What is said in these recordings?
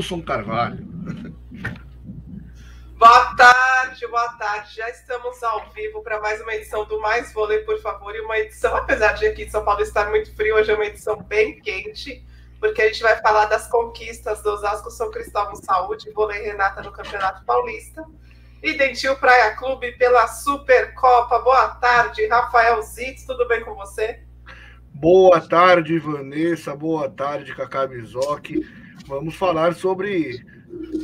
Wilson Carvalho. Boa tarde, boa tarde. Já estamos ao vivo para mais uma edição do Mais Vôlei, por favor. E uma edição, apesar de aqui em São Paulo estar muito frio, hoje é uma edição bem quente, porque a gente vai falar das conquistas do Osasco São Cristóvão Saúde e Vôlei Renata no Campeonato Paulista. E Dentil Praia Clube pela Supercopa. Boa tarde, Rafael Zitz, tudo bem com você? Boa tarde, Vanessa. Boa tarde, Cacá Bizoc. Vamos falar sobre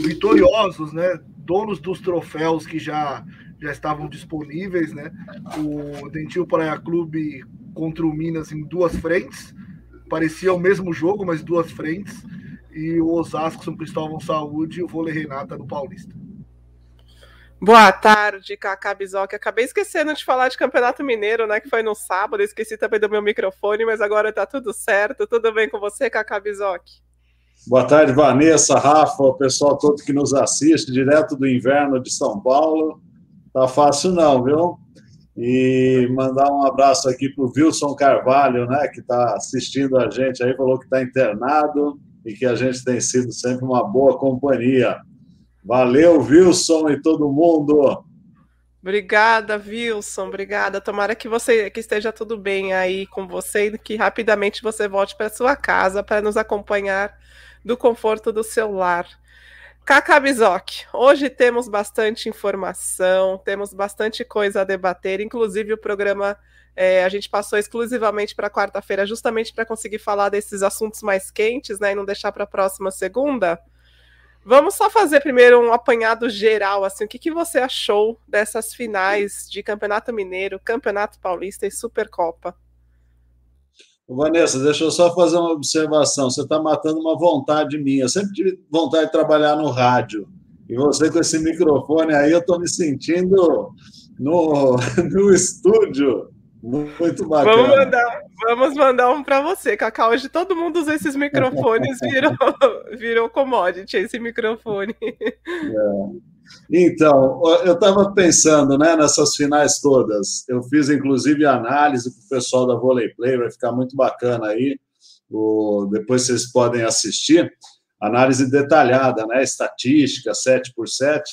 vitoriosos, né? Donos dos troféus que já, já estavam disponíveis, né? O Dentil Praia Clube contra o Minas em duas frentes. Parecia o mesmo jogo, mas duas frentes. E o Osasco São Cristóvão Saúde e o Vôlei Renata no Paulista. Boa tarde, Cacá Bizoc. Acabei esquecendo de falar de Campeonato Mineiro, né? Que foi no sábado. Esqueci também do meu microfone, mas agora tá tudo certo. Tudo bem com você, Cacá Bizoc? Boa tarde, Vanessa, Rafa, o pessoal todo que nos assiste, direto do inverno de São Paulo. Tá fácil não, viu? E mandar um abraço aqui para o Wilson Carvalho, né, que está assistindo a gente aí, falou que está internado e que a gente tem sido sempre uma boa companhia. Valeu, Wilson e todo mundo. Obrigada, Wilson. Obrigada. Tomara que você que esteja tudo bem aí com você e que rapidamente você volte para sua casa para nos acompanhar do conforto do celular. Cacá hoje temos bastante informação, temos bastante coisa a debater, inclusive o programa é, a gente passou exclusivamente para quarta-feira, justamente para conseguir falar desses assuntos mais quentes, né, e não deixar para a próxima segunda. Vamos só fazer primeiro um apanhado geral, assim, o que, que você achou dessas finais de Campeonato Mineiro, Campeonato Paulista e Supercopa? Vanessa, deixa eu só fazer uma observação. Você está matando uma vontade minha. Eu sempre tive vontade de trabalhar no rádio. E você com esse microfone aí, eu estou me sentindo no, no estúdio. Muito bacana. Vamos mandar, vamos mandar um para você, Cacau. Hoje todo mundo usa esses microfones, virou, virou commodity esse microfone. É. Então, eu estava pensando né, nessas finais todas. Eu fiz, inclusive, análise para o pessoal da Volley Play, vai ficar muito bacana aí. O, depois vocês podem assistir. Análise detalhada, né? Estatística, 7 por 7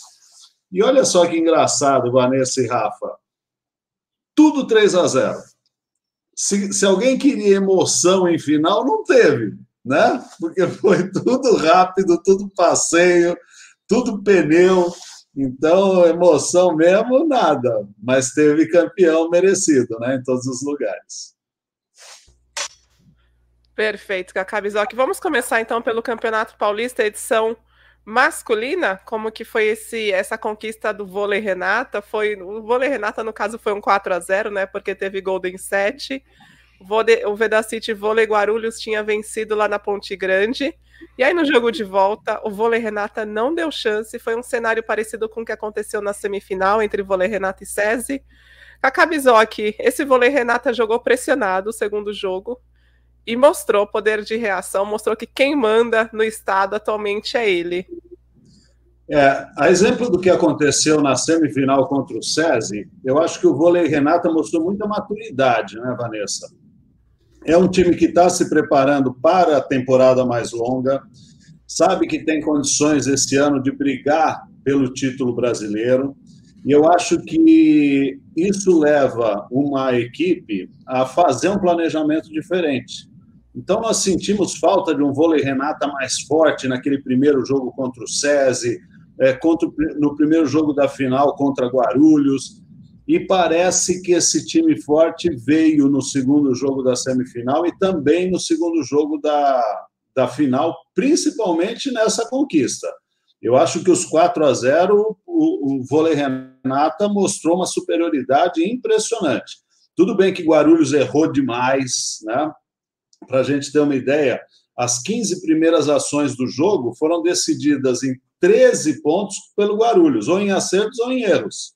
E olha só que engraçado, Vanessa e Rafa tudo 3 a 0. Se, se alguém queria emoção em final, não teve, né? Porque foi tudo rápido, tudo passeio, tudo pneu. Então, emoção mesmo, nada. Mas teve campeão merecido, né? Em todos os lugares. Perfeito, Cacá Bizoc. Vamos começar então pelo Campeonato Paulista, edição masculina, como que foi esse essa conquista do vôlei Renata? Foi o vôlei Renata no caso foi um 4 a 0, né? Porque teve Golden 7. O, vôlei, o Vedacity Vôlei Guarulhos tinha vencido lá na Ponte Grande. E aí no jogo de volta, o vôlei Renata não deu chance, foi um cenário parecido com o que aconteceu na semifinal entre vôlei Renata e SESI. Kaká Bizoc, esse vôlei Renata jogou pressionado o segundo jogo, e mostrou poder de reação, mostrou que quem manda no estado atualmente é ele. É, a exemplo do que aconteceu na semifinal contra o SESI, eu acho que o vôlei Renata mostrou muita maturidade, né, Vanessa? É um time que está se preparando para a temporada mais longa, sabe que tem condições esse ano de brigar pelo título brasileiro, e eu acho que isso leva uma equipe a fazer um planejamento diferente. Então, nós sentimos falta de um vôlei Renata mais forte naquele primeiro jogo contra o SESI, é, contra, no primeiro jogo da final contra Guarulhos, e parece que esse time forte veio no segundo jogo da semifinal e também no segundo jogo da, da final, principalmente nessa conquista. Eu acho que os 4 a 0 o, o vôlei Renata mostrou uma superioridade impressionante. Tudo bem que Guarulhos errou demais, né? para a gente ter uma ideia, as 15 primeiras ações do jogo foram decididas em 13 pontos pelo Guarulhos, ou em acertos ou em erros.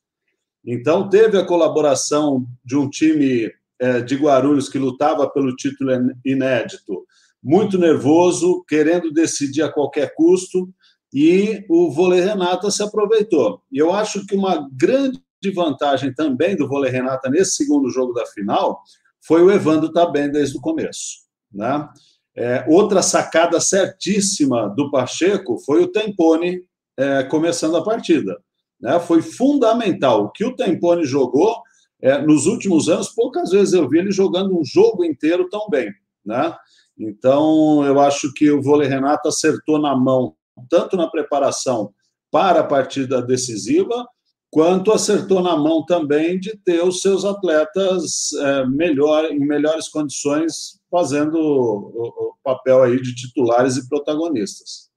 Então, teve a colaboração de um time é, de Guarulhos que lutava pelo título inédito, muito nervoso, querendo decidir a qualquer custo, e o vôlei Renata se aproveitou. E eu acho que uma grande vantagem também do vôlei Renata nesse segundo jogo da final foi o Evandro estar tá bem desde o começo. Né? É, outra sacada certíssima do Pacheco foi o Tempone é, começando a partida. Né? Foi fundamental. O que o Tempone jogou é, nos últimos anos, poucas vezes eu vi ele jogando um jogo inteiro tão bem. Né? Então, eu acho que o vôlei Renato acertou na mão, tanto na preparação para a partida decisiva, quanto acertou na mão também de ter os seus atletas é, melhor, em melhores condições, fazendo o, o papel aí de titulares e protagonistas.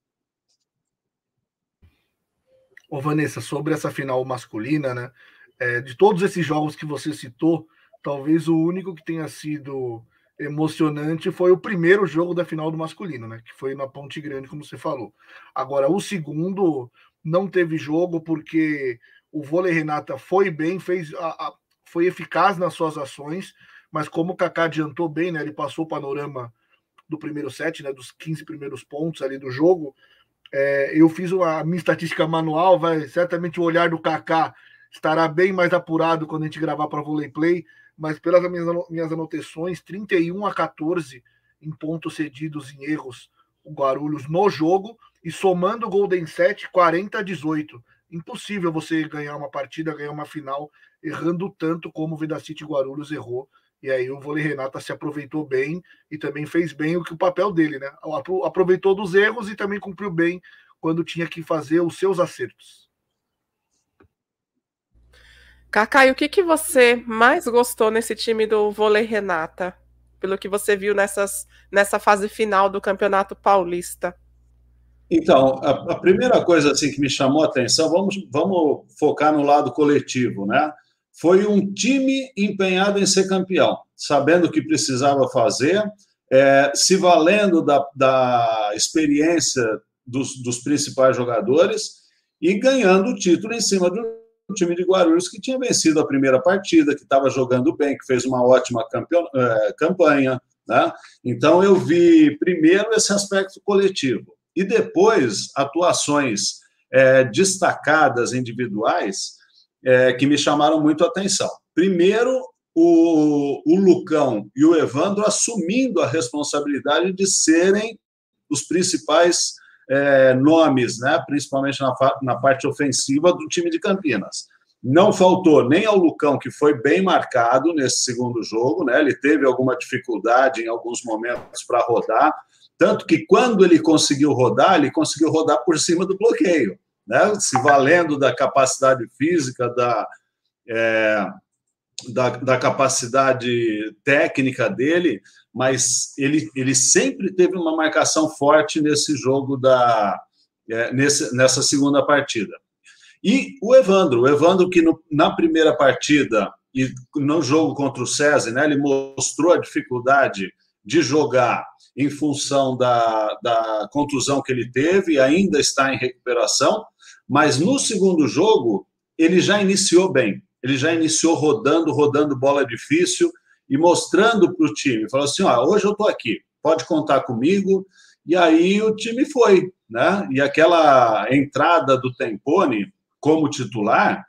Ô, Vanessa, sobre essa final masculina, né? É, de todos esses jogos que você citou, talvez o único que tenha sido emocionante foi o primeiro jogo da final do masculino, né? Que foi na Ponte Grande, como você falou. Agora, o segundo não teve jogo porque o vôlei Renata foi bem, fez a, a, foi eficaz nas suas ações, mas como o Kaká adiantou bem, né, ele passou o panorama do primeiro set, né, dos 15 primeiros pontos ali do jogo. É, eu fiz a minha estatística manual, vai certamente o olhar do Kaká estará bem mais apurado quando a gente gravar para vôlei play, mas pelas minhas, minhas anotações, 31 a 14 em pontos cedidos em erros o Guarulhos no jogo e somando o Golden Set 40 a 18 impossível você ganhar uma partida, ganhar uma final, errando tanto como o Vedacity Guarulhos errou. E aí o vôlei Renata se aproveitou bem e também fez bem o que o papel dele, né? Aproveitou dos erros e também cumpriu bem quando tinha que fazer os seus acertos. Cacai, o que, que você mais gostou nesse time do vôlei Renata? Pelo que você viu nessas, nessa fase final do Campeonato Paulista? Então, a, a, primeira coisa assim que me chamou a atenção, vamos, vamos focar no lado coletivo, né? Foi um time empenhado em ser campeão, sabendo o que precisava fazer, é, se valendo da, da experiência dos, dos, principais jogadores e ganhando o título em cima do time de Guarulhos que tinha vencido a primeira partida, que estava jogando bem, que fez uma ótima campeão, é, campanha. Né? Então, eu vi primeiro esse aspecto coletivo e depois atuações é, destacadas individuais é, que me chamaram muito a atenção. Primeiro, o, o Lucão e o Evandro assumindo a responsabilidade de serem os principais é, nomes, né, principalmente na, na parte ofensiva do time de Campinas. Não faltou nem ao Lucão, que foi bem marcado nesse segundo jogo, né? Ele teve alguma dificuldade em alguns momentos para rodar, tanto que quando ele conseguiu rodar, ele conseguiu rodar por cima do bloqueio, né? se valendo da capacidade física, da, é, da, da, capacidade técnica dele, mas ele, ele sempre teve uma marcação forte nesse jogo da é, nesse, nessa segunda partida. E o Evandro, o Evandro que no, na primeira partida e no jogo contra o César, né, ele mostrou a dificuldade de jogar em função da, da contusão que ele teve, ainda está em recuperação, mas no segundo jogo ele já iniciou bem, ele já iniciou rodando, rodando bola difícil e mostrando para o time, falou assim, ó, hoje eu estou aqui, pode contar comigo, e aí o time foi, né? E aquela entrada do Tempone como titular,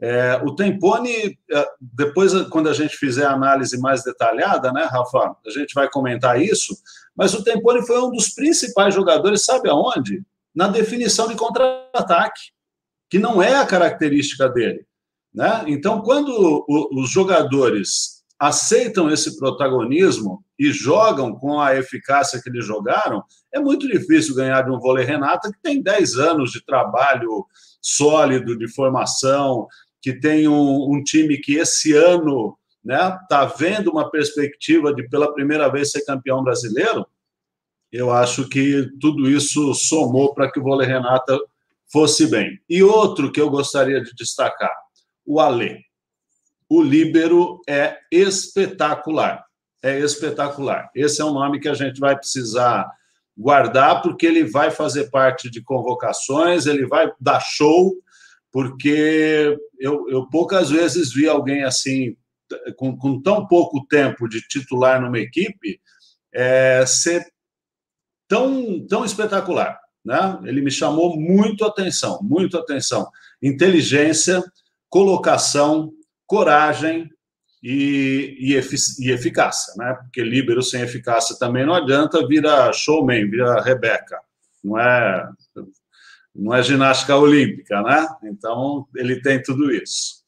é, o Tempone, é, depois, quando a gente fizer a análise mais detalhada, né, Rafa, a gente vai comentar isso, mas o Tempone foi um dos principais jogadores, sabe aonde? Na definição de contra-ataque, que não é a característica dele. Né? Então, quando os jogadores aceitam esse protagonismo e jogam com a eficácia que eles jogaram, é muito difícil ganhar de um vôlei Renata que tem 10 anos de trabalho sólido, de formação, que tem um, um time que esse ano né, está vendo uma perspectiva de pela primeira vez ser campeão brasileiro, eu acho que tudo isso somou para que o vôlei Renata fosse bem. E outro que eu gostaria de destacar, o Alê. O líbero é espetacular. É espetacular. Esse é um nome que a gente vai precisar guardar, porque ele vai fazer parte de convocações, ele vai dar show, porque eu, eu poucas vezes vi alguém assim com, com tão pouco tempo de titular numa equipe, é, ser tão, tão espetacular. Né? Ele me chamou muito atenção, muito atenção. Inteligência, colocação, coragem e, e, e, eficácia, né? Porque líbero sem eficácia também não adianta, vira showman, vira Rebeca. Não é, não é ginástica olímpica, né? Então, ele tem tudo isso.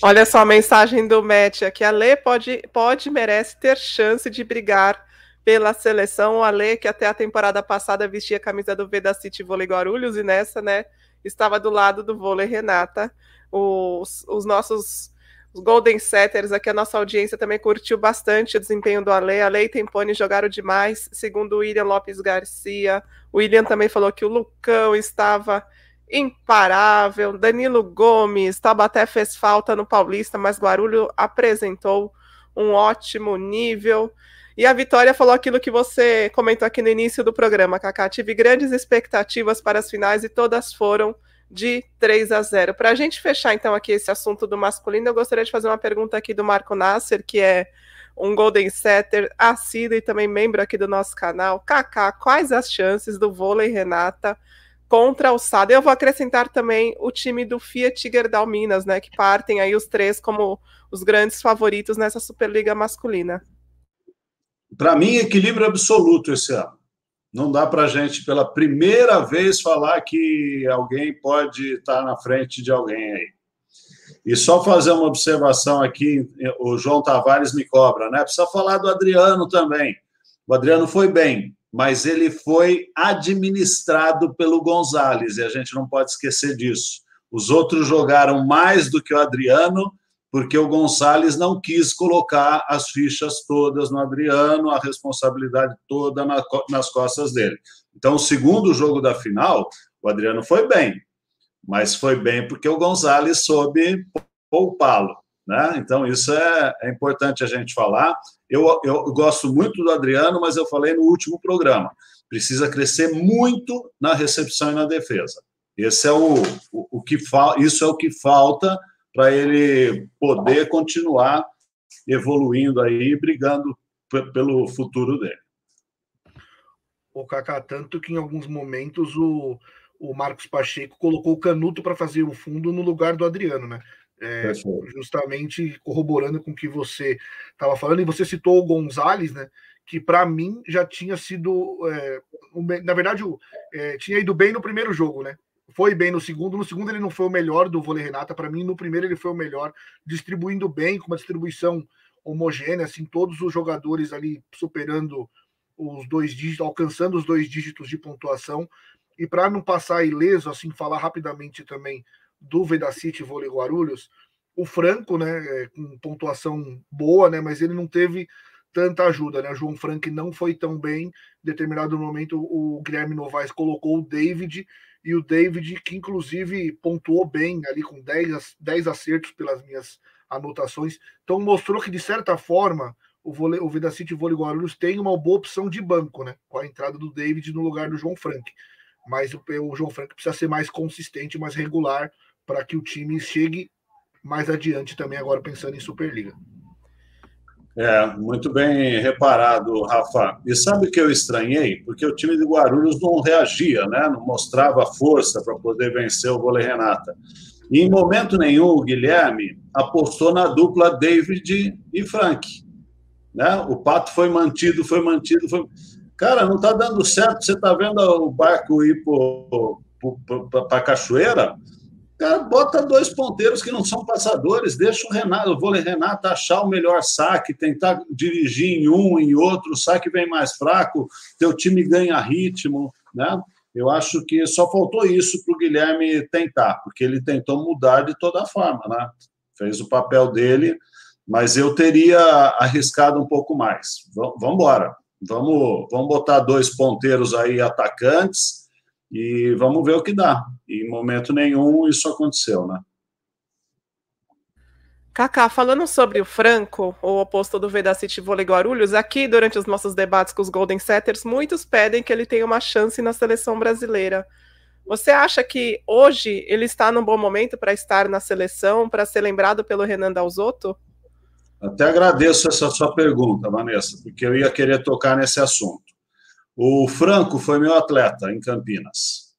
Olha só a mensagem do Matt aqui. A Lê pode, pode merece ter chance de brigar pela seleção. A Lê, que até a temporada passada vestia a camisa do Veda City Vôlei Guarulhos, e nessa, né, estava do lado do vôlei Renata. Os, os nossos os Golden Setters, aqui a nossa audiência também curtiu bastante o desempenho do Ale. Ale e Tempone jogaram demais, segundo o William Lopes Garcia. O William também falou que o Lucão estava imparável. Danilo Gomes, Taubaté fez falta no Paulista, mas Guarulho apresentou um ótimo nível. E a Vitória falou aquilo que você comentou aqui no início do programa, Kaká. Tive grandes expectativas para as finais e todas foram de 3 a 0. Para a gente fechar então aqui esse assunto do masculino, eu gostaria de fazer uma pergunta aqui do Marco Nasser, que é um Golden Setter, assíduo e também membro aqui do nosso canal. Kaká, quais as chances do vôlei Renata contra o Sada? Eu vou acrescentar também o time do Fiat Gerdau Minas, né, que partem aí os três como os grandes favoritos nessa Superliga masculina. Para mim, equilíbrio absoluto esse ano. Não dá para a gente, pela primeira vez, falar que alguém pode estar na frente de alguém aí. E só fazer uma observação aqui, o João Tavares me cobra, né? Precisa falar do Adriano também. O Adriano foi bem, mas ele foi administrado pelo Gonzalez, e a gente não pode esquecer disso. Os outros jogaram mais do que o Adriano, porque o Gonçalves não quis colocar as fichas todas no Adriano, a responsabilidade toda na, nas costas dele. Então, o segundo jogo da final, o Adriano foi bem, mas foi bem porque o Gonçalves soube poupá-lo. Né? Então, isso é, é, importante a gente falar. Eu, eu gosto muito do Adriano, mas eu falei no último programa: precisa crescer muito na recepção e na defesa. Esse é o, o, o que isso é o que falta para ele poder continuar evoluindo aí, brigando pelo futuro dele. O Kaká, tanto que em alguns momentos o, o Marcos Pacheco colocou o Canuto para fazer o fundo no lugar do Adriano, né? É, justamente corroborando com o que você estava falando, e você citou o Gonzalez, né? Que para mim já tinha sido, é, na verdade, é, tinha ido bem no primeiro jogo, né? Foi bem no segundo. No segundo, ele não foi o melhor do vôlei Renata. Para mim, no primeiro, ele foi o melhor, distribuindo bem, com uma distribuição homogênea, assim, todos os jogadores ali superando os dois dígitos, alcançando os dois dígitos de pontuação. E para não passar ileso, assim, falar rapidamente também do Vedacity Vôlei Guarulhos, o Franco, né, é, com pontuação boa, né, mas ele não teve tanta ajuda, né? O João Frank não foi tão bem. Em determinado momento, o Guilherme Novaes colocou o David e o David, que inclusive pontuou bem ali com 10, 10 acertos pelas minhas anotações. Então mostrou que, de certa forma, o, vôlei, o Vida City Vôlei Guarulhos tem uma boa opção de banco, né? Com a entrada do David no lugar do João Frank. Mas o, o João Frank precisa ser mais consistente, mais regular, para que o time chegue mais adiante também, agora pensando em Superliga. É, muito bem reparado, Rafa. E sabe o que eu estranhei? Porque o time de Guarulhos não reagia, né? não mostrava força para poder vencer o vôlei Renata. E em momento nenhum o Guilherme apostou na dupla David e Frank. Né? O pato foi mantido, foi mantido. Foi... Cara, não está dando certo. Você está vendo o barco ir para a cachoeira? Cara, bota dois ponteiros que não são passadores, deixa o Renato, o vôlei Renato achar o melhor saque, tentar dirigir em um, em outro, o saque vem mais fraco, teu time ganha ritmo, né? Eu acho que só faltou isso para o Guilherme tentar, porque ele tentou mudar de toda forma, né? Fez o papel dele, mas eu teria arriscado um pouco mais. Vamos embora. Vamos, vamos botar dois ponteiros aí atacantes e vamos ver o que dá. E em momento nenhum isso aconteceu, né? Kaká, falando sobre o Franco, o oposto do Vedacity Vôlei Guarulhos, aqui durante os nossos debates com os Golden Setters, muitos pedem que ele tenha uma chance na seleção brasileira. Você acha que hoje ele está num bom momento para estar na seleção, para ser lembrado pelo Renan Dalzotto? Até agradeço essa sua pergunta, Vanessa, porque eu ia querer tocar nesse assunto. O Franco foi meu atleta em Campinas.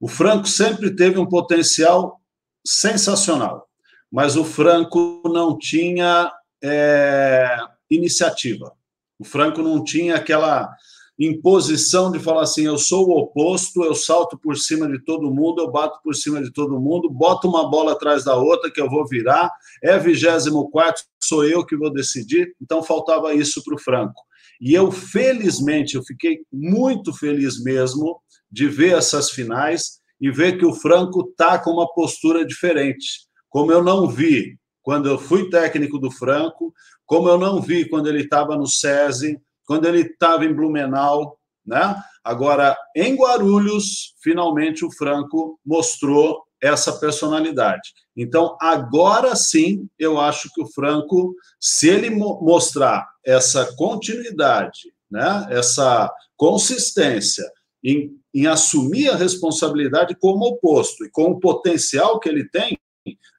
O Franco sempre teve um potencial sensacional, mas o Franco não tinha é, iniciativa. O Franco não tinha aquela imposição de falar assim: eu sou o oposto, eu salto por cima de todo mundo, eu bato por cima de todo mundo, boto uma bola atrás da outra que eu vou virar, é 24, sou eu que vou decidir. Então faltava isso para o Franco. E eu, felizmente, eu fiquei muito feliz mesmo de ver essas finais e ver que o Franco está com uma postura diferente. Como eu não vi quando eu fui técnico do Franco, como eu não vi quando ele estava no SESI, quando ele estava em Blumenau, né? Agora, em Guarulhos, finalmente o Franco mostrou essa personalidade. Então, agora sim, eu acho que o Franco, se ele mostrar essa continuidade, né, essa consistência em, em assumir a responsabilidade como oposto e com o potencial que ele tem,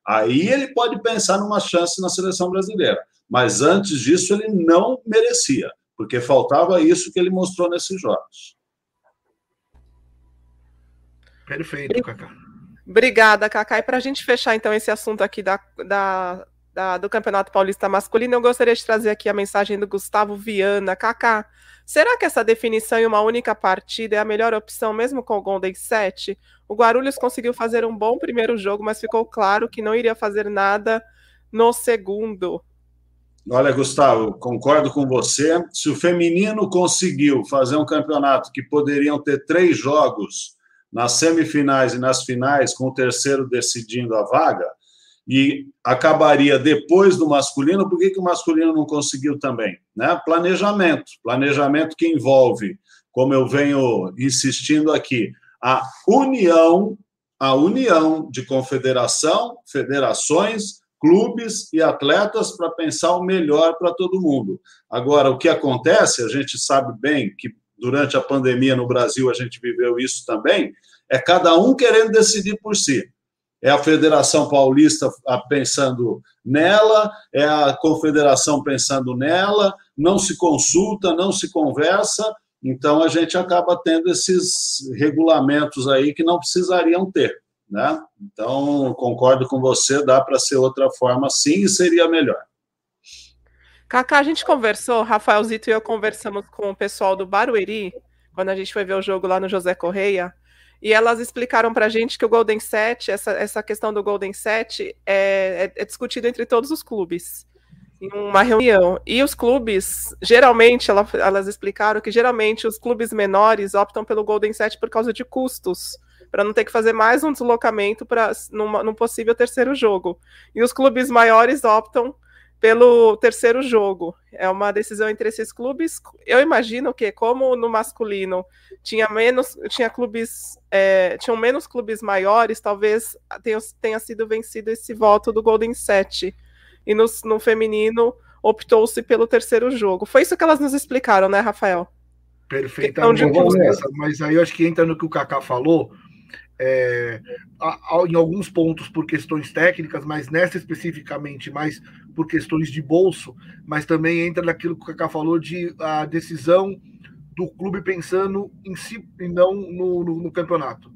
aí ele pode pensar numa chance na seleção brasileira. Mas antes disso, ele não merecia, porque faltava isso que ele mostrou nesses jogos. Perfeito, Cacá. Obrigada, Cacá. E para a gente fechar, então, esse assunto aqui da, da, da, do Campeonato Paulista Masculino, eu gostaria de trazer aqui a mensagem do Gustavo Viana. Cacá, será que essa definição em uma única partida é a melhor opção, mesmo com o Golden 7? O Guarulhos conseguiu fazer um bom primeiro jogo, mas ficou claro que não iria fazer nada no segundo. Olha, Gustavo, concordo com você. Se o feminino conseguiu fazer um campeonato que poderiam ter três jogos nas semifinais e nas finais, com o terceiro decidindo a vaga, e acabaria depois do masculino, por que, que o masculino não conseguiu também? Né? Planejamento. Planejamento que envolve, como eu venho insistindo aqui, a união, a união de confederação, federações, clubes e atletas para pensar o melhor para todo mundo. Agora, o que acontece, a gente sabe bem que durante a pandemia no Brasil a gente viveu isso também, é cada um querendo decidir por si. É a Federação Paulista pensando nela, é a Confederação pensando nela, não se consulta, não se conversa, então a gente acaba tendo esses regulamentos aí que não precisariam ter. Né? Então, concordo com você, dá para ser outra forma sim e seria melhor. Cacá, a gente conversou, Rafael Zito e eu conversamos com o pessoal do Barueri, quando a gente foi ver o jogo lá no José Correia, e elas explicaram para a gente que o Golden Set, essa, essa questão do Golden Set, é, é, é discutido entre todos os clubes em uma reunião. E os clubes, geralmente, ela, elas explicaram que geralmente os clubes menores optam pelo Golden Set por causa de custos, para não ter que fazer mais um deslocamento para num possível terceiro jogo. E os clubes maiores optam pelo terceiro jogo. É uma decisão entre esses clubes. Eu imagino que, como no masculino tinha menos, tinha clubes, é, tinham menos clubes maiores, talvez tenha, tenha sido vencido esse voto do Golden Set. E no, no feminino optou-se pelo terceiro jogo. Foi isso que elas nos explicaram, né, Rafael? Perfeitamente. Mas aí eu acho que entra no que o Kaká falou é, em alguns pontos por questões técnicas, mas nessa especificamente mais por questões de bolso, mas também entra naquilo que o Kaká falou de a decisão do clube pensando em si e não no, no, no, campeonato.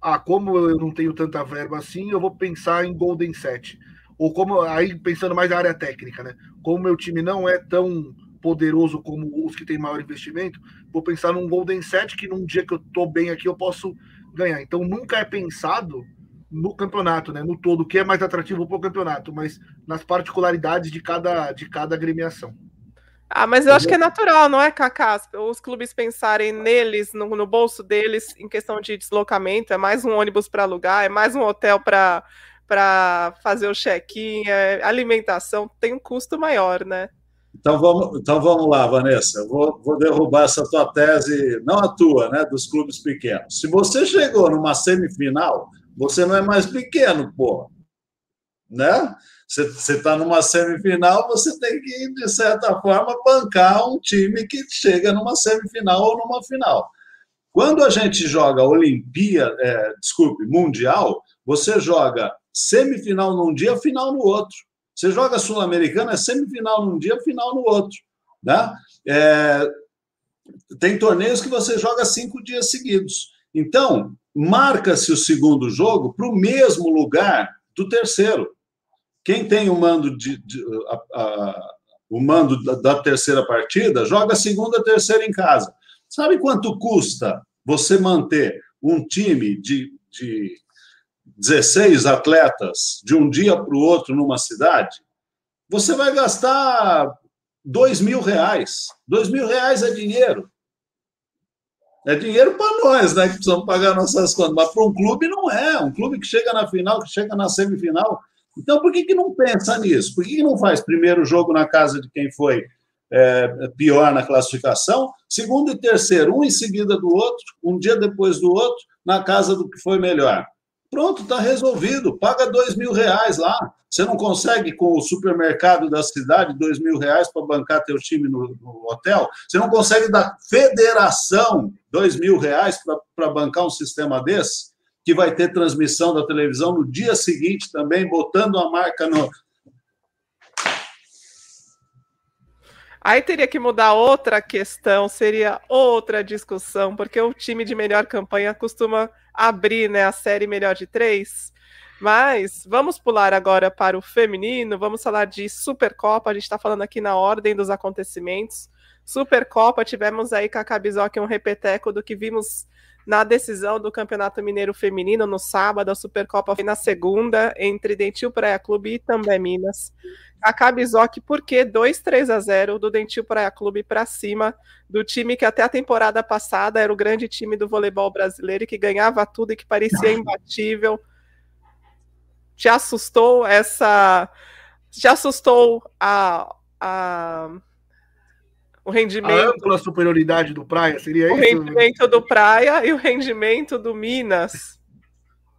Ah, como eu não tenho tanta verba assim, eu vou pensar em Golden Set. Ou como aí pensando mais na área técnica, né? Como meu time não é tão poderoso como os que têm maior investimento, vou pensar num Golden Set que num dia que eu tô bem aqui eu posso ganhar. Então nunca é pensado no campeonato, né? No todo, o que é mais atrativo para o campeonato, mas nas particularidades de cada, de cada agremiação. Ah, mas eu acho que é natural, não é, Cacá? Os clubes pensarem neles, no, no bolso deles, em questão de deslocamento, é mais um ônibus para alugar, é mais um hotel para fazer o check-in, é alimentação, tem um custo maior, né? Então vamos, então vamos lá, Vanessa. Vou, vou derrubar essa tua tese, não a tua, né, dos clubes pequenos. Se você chegou numa semifinal, você não é mais pequeno, pô. Né? Você está numa semifinal, você tem que, de certa forma, bancar um time que chega numa semifinal ou numa final. Quando a gente joga Olimpíada, é, desculpe, Mundial, você joga semifinal num dia, final no outro. Você joga Sul-Americana, é semifinal num dia, final no outro. Né? É, tem torneios que você joga cinco dias seguidos. Então, marca-se o segundo jogo para o mesmo lugar do terceiro, quem tem o mando de, de a, a, o mando da, da, terceira partida joga a segunda, terceira em casa. Sabe quanto custa você manter um time de, de 16 atletas de um dia para o outro numa cidade? Você vai gastar dois mil reais. Dois mil reais é dinheiro. É dinheiro para nós, né? Que precisamos pagar nossas contas. Mas para um clube não é. Um clube que chega na final, que chega na semifinal. Então, por que, que não pensa nisso? Por que, que não faz primeiro jogo na casa de quem foi é, pior na classificação, segundo e terceiro, um em seguida do outro, um dia depois do outro, na casa do que foi melhor? Pronto, está resolvido. Paga dois mil reais lá. Você não consegue, com o supermercado da cidade, dois mil reais para bancar teu time no, no, hotel? Você não consegue da federação dois mil reais para bancar um sistema desse? Que vai ter transmissão da televisão no dia seguinte também, botando a marca no. Aí teria que mudar outra questão, seria outra discussão, porque o time de melhor campanha costuma abrir né, a série melhor de três. Mas vamos pular agora para o feminino, vamos falar de Supercopa, a gente está falando aqui na ordem dos acontecimentos. Supercopa, tivemos aí com a Cabizoc um repeteco do que vimos na decisão do Campeonato Mineiro Feminino no sábado, a Supercopa foi na segunda, entre Dentil Praia Clube e também Minas. A Cabizoc, por que 2 3 a 0 do Dentil Praia Clube para cima do time que até a temporada passada era o grande time do voleibol brasileiro e que ganhava tudo e que parecia imbatível te assustou essa. Te assustou a, a, o rendimento. A ampla superioridade do Praia, seria o isso? O rendimento do Praia e o rendimento do Minas.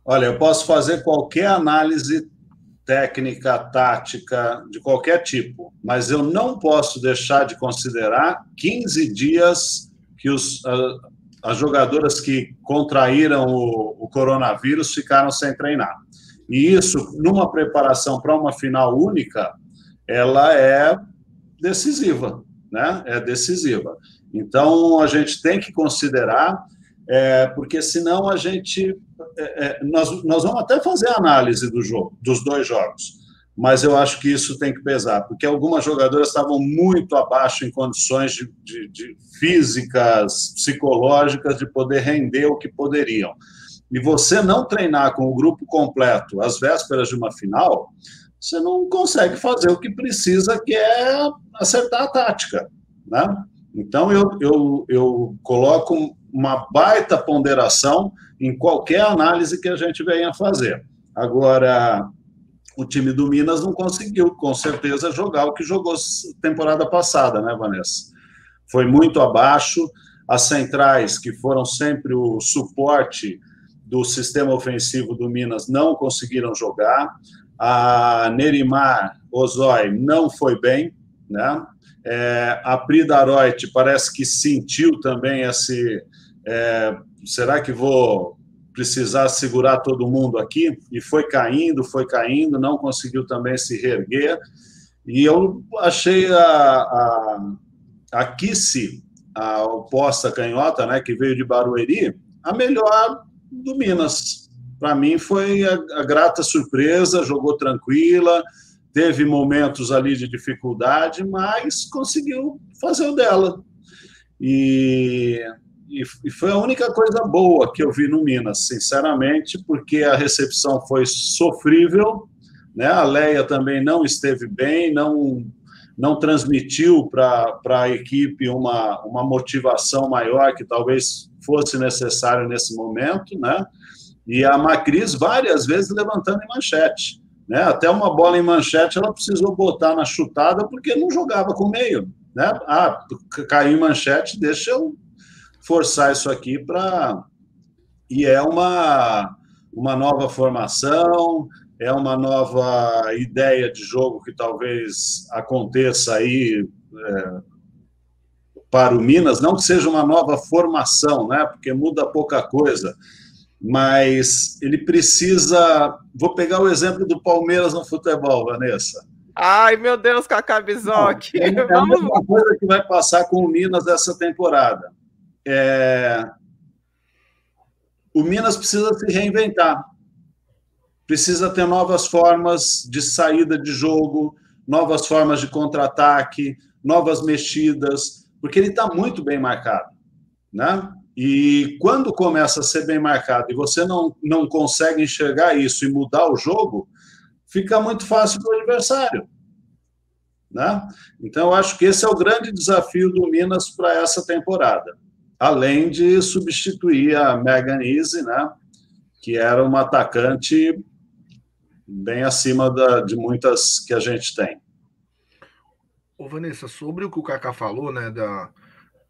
Olha, eu posso fazer qualquer análise técnica, tática, de qualquer tipo, mas eu não posso deixar de considerar 15 dias que os, as jogadoras que contraíram o, o coronavírus ficaram sem treinar. E isso, numa preparação para uma final única, ela é decisiva, né? É decisiva. Então, a gente tem que considerar, é, porque senão a gente. É, é, nós, nós vamos até fazer análise do jogo, dos dois jogos, mas eu acho que isso tem que pesar, porque algumas jogadoras estavam muito abaixo em condições de, de, de físicas, psicológicas, de poder render o que poderiam e você não treinar com o grupo completo às vésperas de uma final, você não consegue fazer o que precisa, que é acertar a tática. Né? Então, eu, eu, eu coloco uma baita ponderação em qualquer análise que a gente venha fazer. Agora, o time do Minas não conseguiu, com certeza, jogar o que jogou temporada passada, né, Vanessa? Foi muito abaixo. As centrais, que foram sempre o suporte do sistema ofensivo do Minas não conseguiram jogar. A Nerimar Ozói não foi bem, né? É, a Prida parece que sentiu também esse. É, será que vou precisar segurar todo mundo aqui? E foi caindo, foi caindo, não conseguiu também se reerguer. E eu achei a, a, a Kissi, a oposta canhota, né, que veio de Barueri, a melhor do Minas. Para mim foi a, a, grata surpresa, jogou tranquila, teve momentos ali de dificuldade, mas conseguiu fazer o dela. E, e, e foi a única coisa boa que eu vi no Minas, sinceramente, porque a recepção foi sofrível, né? A Leia também não esteve bem, não não transmitiu para a equipe uma, uma motivação maior que talvez fosse necessário nesse momento, né? E a Macris várias vezes levantando em manchete, né? Até uma bola em manchete ela precisou botar na chutada porque não jogava com meio, né? Ah, caiu em manchete, deixa eu forçar isso aqui para e é uma uma nova formação, é uma nova ideia de jogo que talvez aconteça aí é, para o Minas, não que seja uma nova formação, né, porque muda pouca coisa, mas ele precisa. Vou pegar o exemplo do Palmeiras no futebol, Vanessa. Ai, meu Deus, Cacá Bizoc. É, é a mesma coisa que vai passar com o Minas essa temporada. É... O Minas precisa se reinventar precisa ter novas formas de saída de jogo, novas formas de contra-ataque, novas mexidas, porque ele está muito bem marcado, né? E quando começa a ser bem marcado e você não, não consegue enxergar isso e mudar o jogo, fica muito fácil para o adversário. Né? Então, eu acho que esse é o grande desafio do Minas para essa temporada, além de substituir a Megan Easy, né? que era uma atacante bem acima da, de muitas que a gente tem. Ô, Vanessa, sobre o que o Kaká falou, né, da,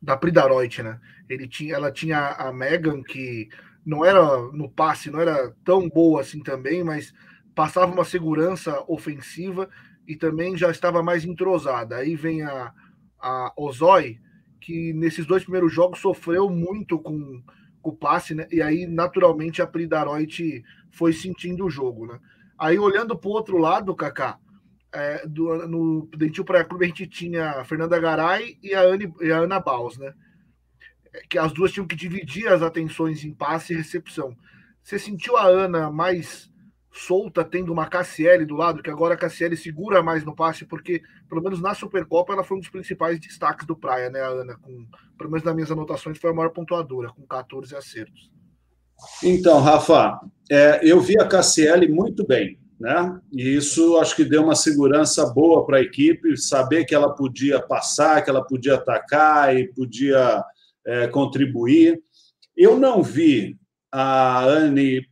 da Pridaroit, né? Ele tinha, ela tinha a Megan, que não era no passe, não era tão boa assim também, mas passava uma segurança ofensiva e também já estava mais entrosada. Aí vem a, a Ozoi, que nesses dois primeiros jogos sofreu muito com, com o passe, né? E aí, naturalmente, a Pridaroit foi sentindo o jogo, né? Aí, olhando para o outro lado, Kaká, é, do, no Dentil Praia Clube a gente tinha a Fernanda Garay e a, Anne, e a Ana Baus, né? É, que as duas tinham que dividir as atenções em passe e recepção. Você sentiu a Ana mais solta, tendo uma Cassiele do lado, que agora a Cassiele segura mais no passe, porque, pelo menos na Supercopa, ela foi um dos principais destaques do Praia, né, a Ana? Com, pelo menos nas minhas anotações, foi a maior pontuadora, com 14 acertos. Então, Rafa, é, eu vi a Cassiele muito bem né? E isso acho que deu uma segurança boa para a equipe, saber que ela podia passar, que ela podia atacar e podia é, contribuir. Eu não vi a Anne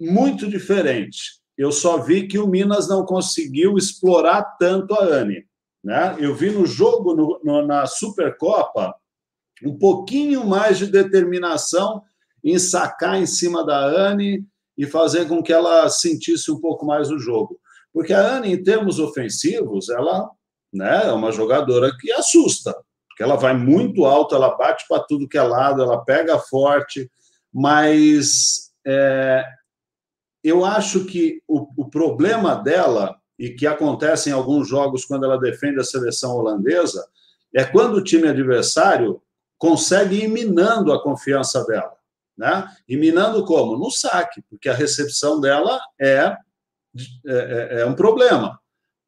muito diferente. Eu só vi que o Minas não conseguiu explorar tanto a Anne. Né? Eu vi no jogo no, no, na Supercopa um pouquinho mais de determinação em sacar em cima da Anne e fazer com que ela sentisse um pouco mais o jogo. Porque a Anne, em termos ofensivos, ela né, é uma jogadora que assusta, porque ela vai muito alto, ela bate para tudo que é lado, ela pega forte, mas é, eu acho que o, o problema dela, e que acontece em alguns jogos quando ela defende a seleção holandesa, é quando o time adversário consegue ir minando a confiança dela. Né? E minando como? No saque, porque a recepção dela é, é, é, é um problema.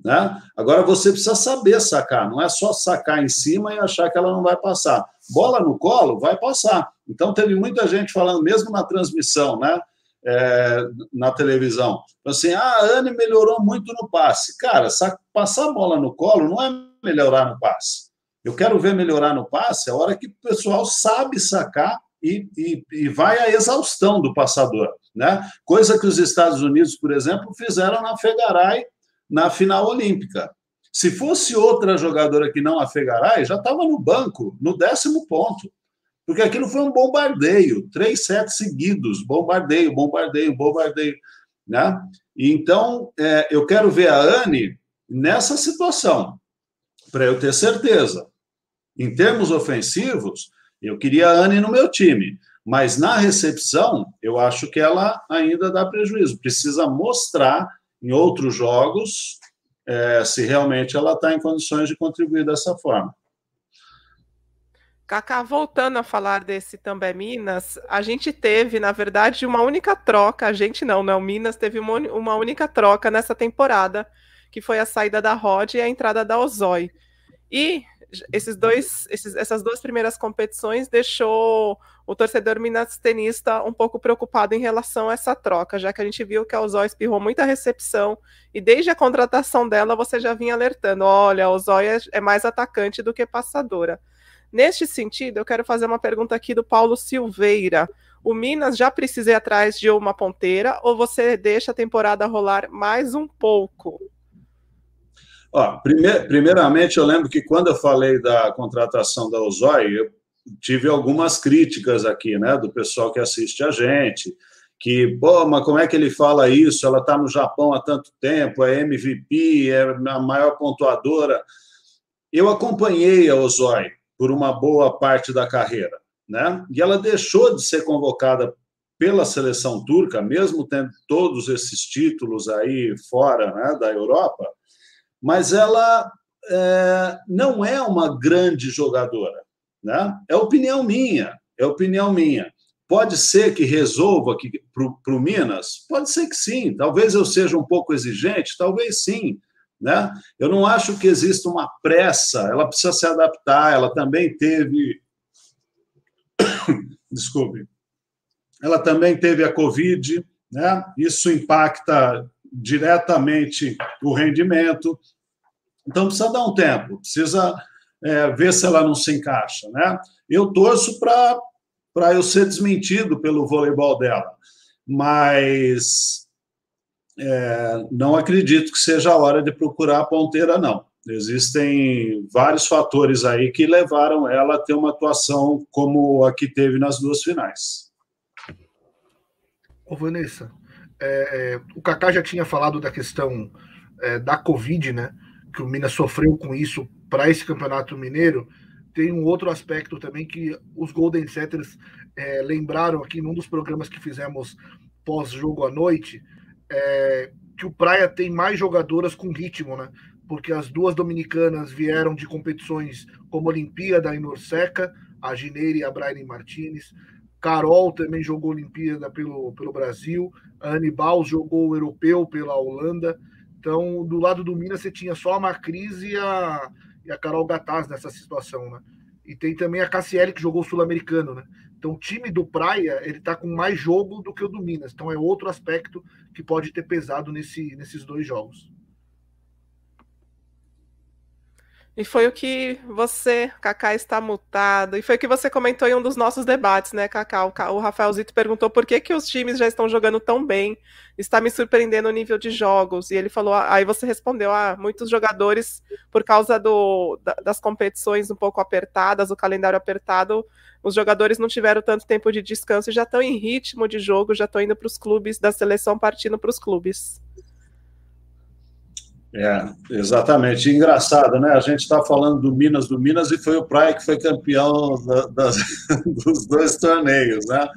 Né? Agora você precisa saber sacar, não é só sacar em cima e achar que ela não vai passar. Bola no colo, vai passar. Então teve muita gente falando, mesmo na transmissão, né? É, na televisão, assim, ah, a Anne melhorou muito no passe. Cara, passar a bola no colo não é melhorar no passe. Eu quero ver melhorar no passe a hora que o pessoal sabe sacar e, e, e vai à exaustão do passador, né? Coisa que os Estados Unidos, por exemplo, fizeram na Fegaray na final olímpica. Se fosse outra jogadora que não a Fegaray, já estava no banco, no décimo ponto. Porque aquilo foi um bombardeio, três sets seguidos, bombardeio, bombardeio, bombardeio. Né? Então, é, eu quero ver a Anne nessa situação, para eu ter certeza. Em termos ofensivos, eu queria a Anne no meu time, mas na recepção, eu acho que ela ainda dá prejuízo. Precisa mostrar em outros jogos é, se realmente ela está em condições de contribuir dessa forma. Cacá, voltando a falar desse também Minas, a gente teve, na verdade, uma única troca, a gente não, não, Minas teve uma, uma única troca nessa temporada, que foi a saída da Rod e a entrada da Ozói. E esses dois, esses, essas duas primeiras competições deixou o torcedor minastenista um pouco preocupado em relação a essa troca, já que a gente viu que a Ozói espirrou muita recepção e desde a contratação dela você já vinha alertando: olha, a Ozói é, é mais atacante do que passadora. Neste sentido, eu quero fazer uma pergunta aqui do Paulo Silveira. O Minas já precisa ir atrás de uma ponteira ou você deixa a temporada rolar mais um pouco? Ó, primeir, primeiramente, eu lembro que quando eu falei da contratação da Ozói, eu tive algumas críticas aqui, né, do pessoal que assiste a gente, que, pô, mas como é que ele fala isso? Ela está no Japão há tanto tempo, é MVP, é a maior pontuadora. Eu acompanhei a Ozói por uma boa parte da carreira, né? E ela deixou de ser convocada pela seleção turca, mesmo tendo todos esses títulos aí fora né, da Europa, mas ela é, não é uma grande jogadora. Né? É opinião minha, é opinião minha. Pode ser que resolva para o Minas? Pode ser que sim. Talvez eu seja um pouco exigente, talvez sim. Né? Eu não acho que exista uma pressa, ela precisa se adaptar. Ela também teve. Desculpe. Ela também teve a Covid, né? isso impacta diretamente o rendimento. Então, precisa dar um tempo, precisa é, ver se ela não se encaixa. Né? Eu torço para eu ser desmentido pelo voleibol dela. Mas é, não acredito que seja a hora de procurar a ponteira, não. Existem vários fatores aí que levaram ela a ter uma atuação como a que teve nas duas finais. Ô, Vanessa, é, é o Kaká já tinha falado da questão é, da Covid, né? Que o Minas sofreu com isso para esse campeonato mineiro tem um outro aspecto também que os Golden Setters é, lembraram aqui num dos programas que fizemos pós-jogo à noite, é, que o Praia tem mais jogadoras com ritmo, né? Porque as duas dominicanas vieram de competições como Olimpíada em Norseca, a Gineira e a Brian Martinez. Carol também jogou Olimpíada pelo, pelo Brasil. A Anibal jogou o Europeu pela Holanda. Então, do lado do Minas, você tinha só a Macris e a, e a Carol Gataz nessa situação, né? E tem também a Cassiele que jogou sul-americano, né? Então o time do Praia, ele tá com mais jogo do que o do Minas. Então é outro aspecto que pode ter pesado nesse, nesses dois jogos. E foi o que você, Kaká, está mutado. E foi o que você comentou em um dos nossos debates, né, Kaká? O Rafael Zito perguntou por que, que os times já estão jogando tão bem. Está me surpreendendo o nível de jogos. E ele falou, aí você respondeu, ah, muitos jogadores, por causa do, das competições um pouco apertadas, o calendário apertado, os jogadores não tiveram tanto tempo de descanso e já estão em ritmo de jogo, já estão indo para os clubes da seleção, partindo para os clubes. É, exatamente. Engraçado, né? A gente está falando do Minas do Minas e foi o Praia que foi campeão da, das, dos dois torneios, né?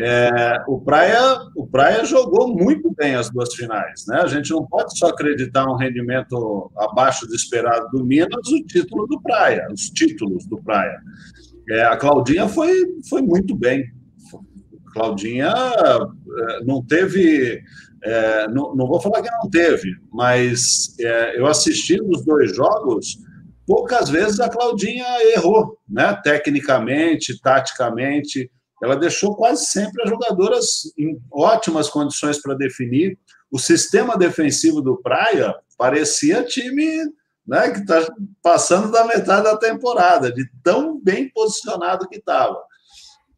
É, o Praia, o Praia jogou muito bem as duas finais, né? A gente não pode só acreditar um rendimento abaixo do esperado do Minas, o título do Praia, os títulos do Praia. É, a Claudinha foi, foi muito bem. Claudinha é, não teve é, não, não, vou falar que não teve, mas é, eu assisti nos dois jogos, poucas vezes a Claudinha errou, né? Tecnicamente, taticamente, ela deixou quase sempre as jogadoras em ótimas condições para definir. O sistema defensivo do Praia parecia time né, que está passando da metade da temporada, de tão bem posicionado que estava.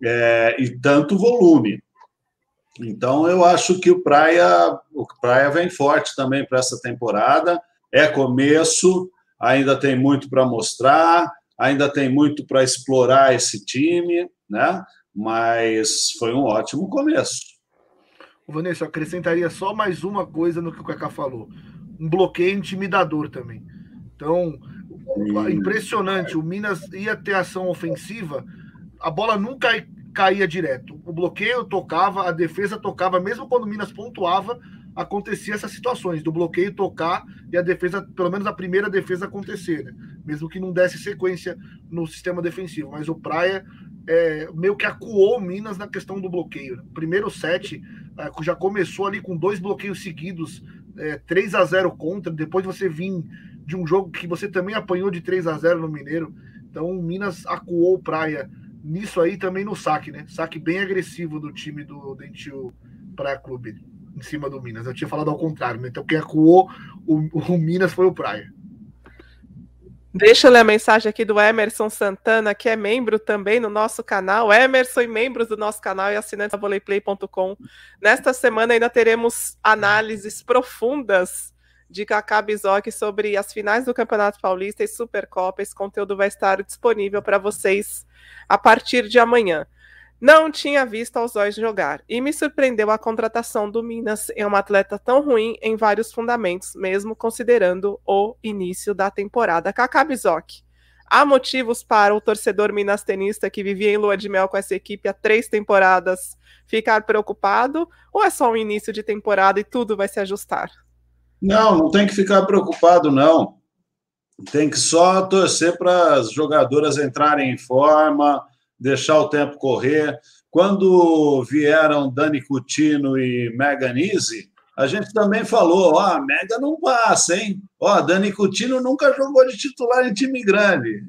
É, e tanto volume. Então, eu acho que o Praia, o Praia vem forte também para essa temporada. É começo, ainda tem muito para mostrar, ainda tem muito para explorar esse time, né? Mas foi um ótimo começo. Vanessa, eu acrescentaria só mais uma coisa no que o Kaká falou: um bloqueio intimidador também. Então, Sim. impressionante. O Minas ia ter ação ofensiva, a bola nunca caía direto. O bloqueio tocava, a defesa tocava, mesmo quando o Minas pontuava, acontecia essas situações do bloqueio tocar e a defesa, pelo menos a primeira defesa acontecer, né? mesmo que não desse sequência no sistema defensivo. Mas o Praia é, meio que acuou o Minas na questão do bloqueio. Primeiro set é, já começou ali com dois bloqueios seguidos, é, 3 a 0 contra, depois você vir de um jogo que você também apanhou de 3 a 0 no Mineiro. Então o Minas acuou o Praia nisso aí também no saque, né? Saque bem agressivo do time do Dentil Praia Clube em cima do Minas. Eu tinha falado ao contrário, né? Então quem acuou o, o Minas foi o Praia. Deixa eu ler a mensagem aqui do Emerson Santana, que é membro também no nosso canal. Emerson e membros do nosso canal e assinantes da voleiplay.com. Nesta semana ainda teremos análises profundas de Kaká Bizoc sobre as finais do Campeonato Paulista e Supercopa. Esse conteúdo vai estar disponível para vocês a partir de amanhã. Não tinha visto aos olhos jogar e me surpreendeu a contratação do Minas em uma atleta tão ruim em vários fundamentos, mesmo considerando o início da temporada. Kaká há motivos para o torcedor minas tenista que vivia em lua de mel com essa equipe há três temporadas ficar preocupado? Ou é só um início de temporada e tudo vai se ajustar? Não, não tem que ficar preocupado, não. Tem que só torcer para as jogadoras entrarem em forma, deixar o tempo correr. Quando vieram Dani Coutinho e Megan Easy, a gente também falou, ó, a Mega não passa, hein? Ó, Dani Coutinho nunca jogou de titular em time grande,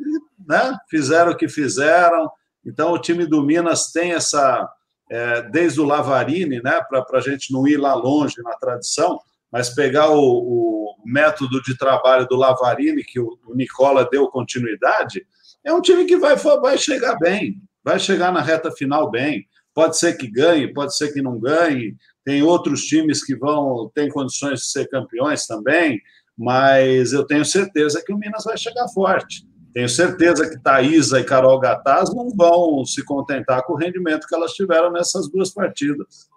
né? Fizeram o que fizeram. Então, o time do Minas tem essa, é, desde o Lavarini, né, para a gente não ir lá longe na tradição, mas pegar o, o método de trabalho do Lavarini, que o, o, Nicola deu continuidade, é um time que vai, vai chegar bem, vai chegar na reta final bem. Pode ser que ganhe, pode ser que não ganhe, tem outros times que vão ter condições de ser campeões também, mas eu tenho certeza que o Minas vai chegar forte. Tenho certeza que Thaisa e Carol Gataz não vão se contentar com o rendimento que elas tiveram nessas duas partidas.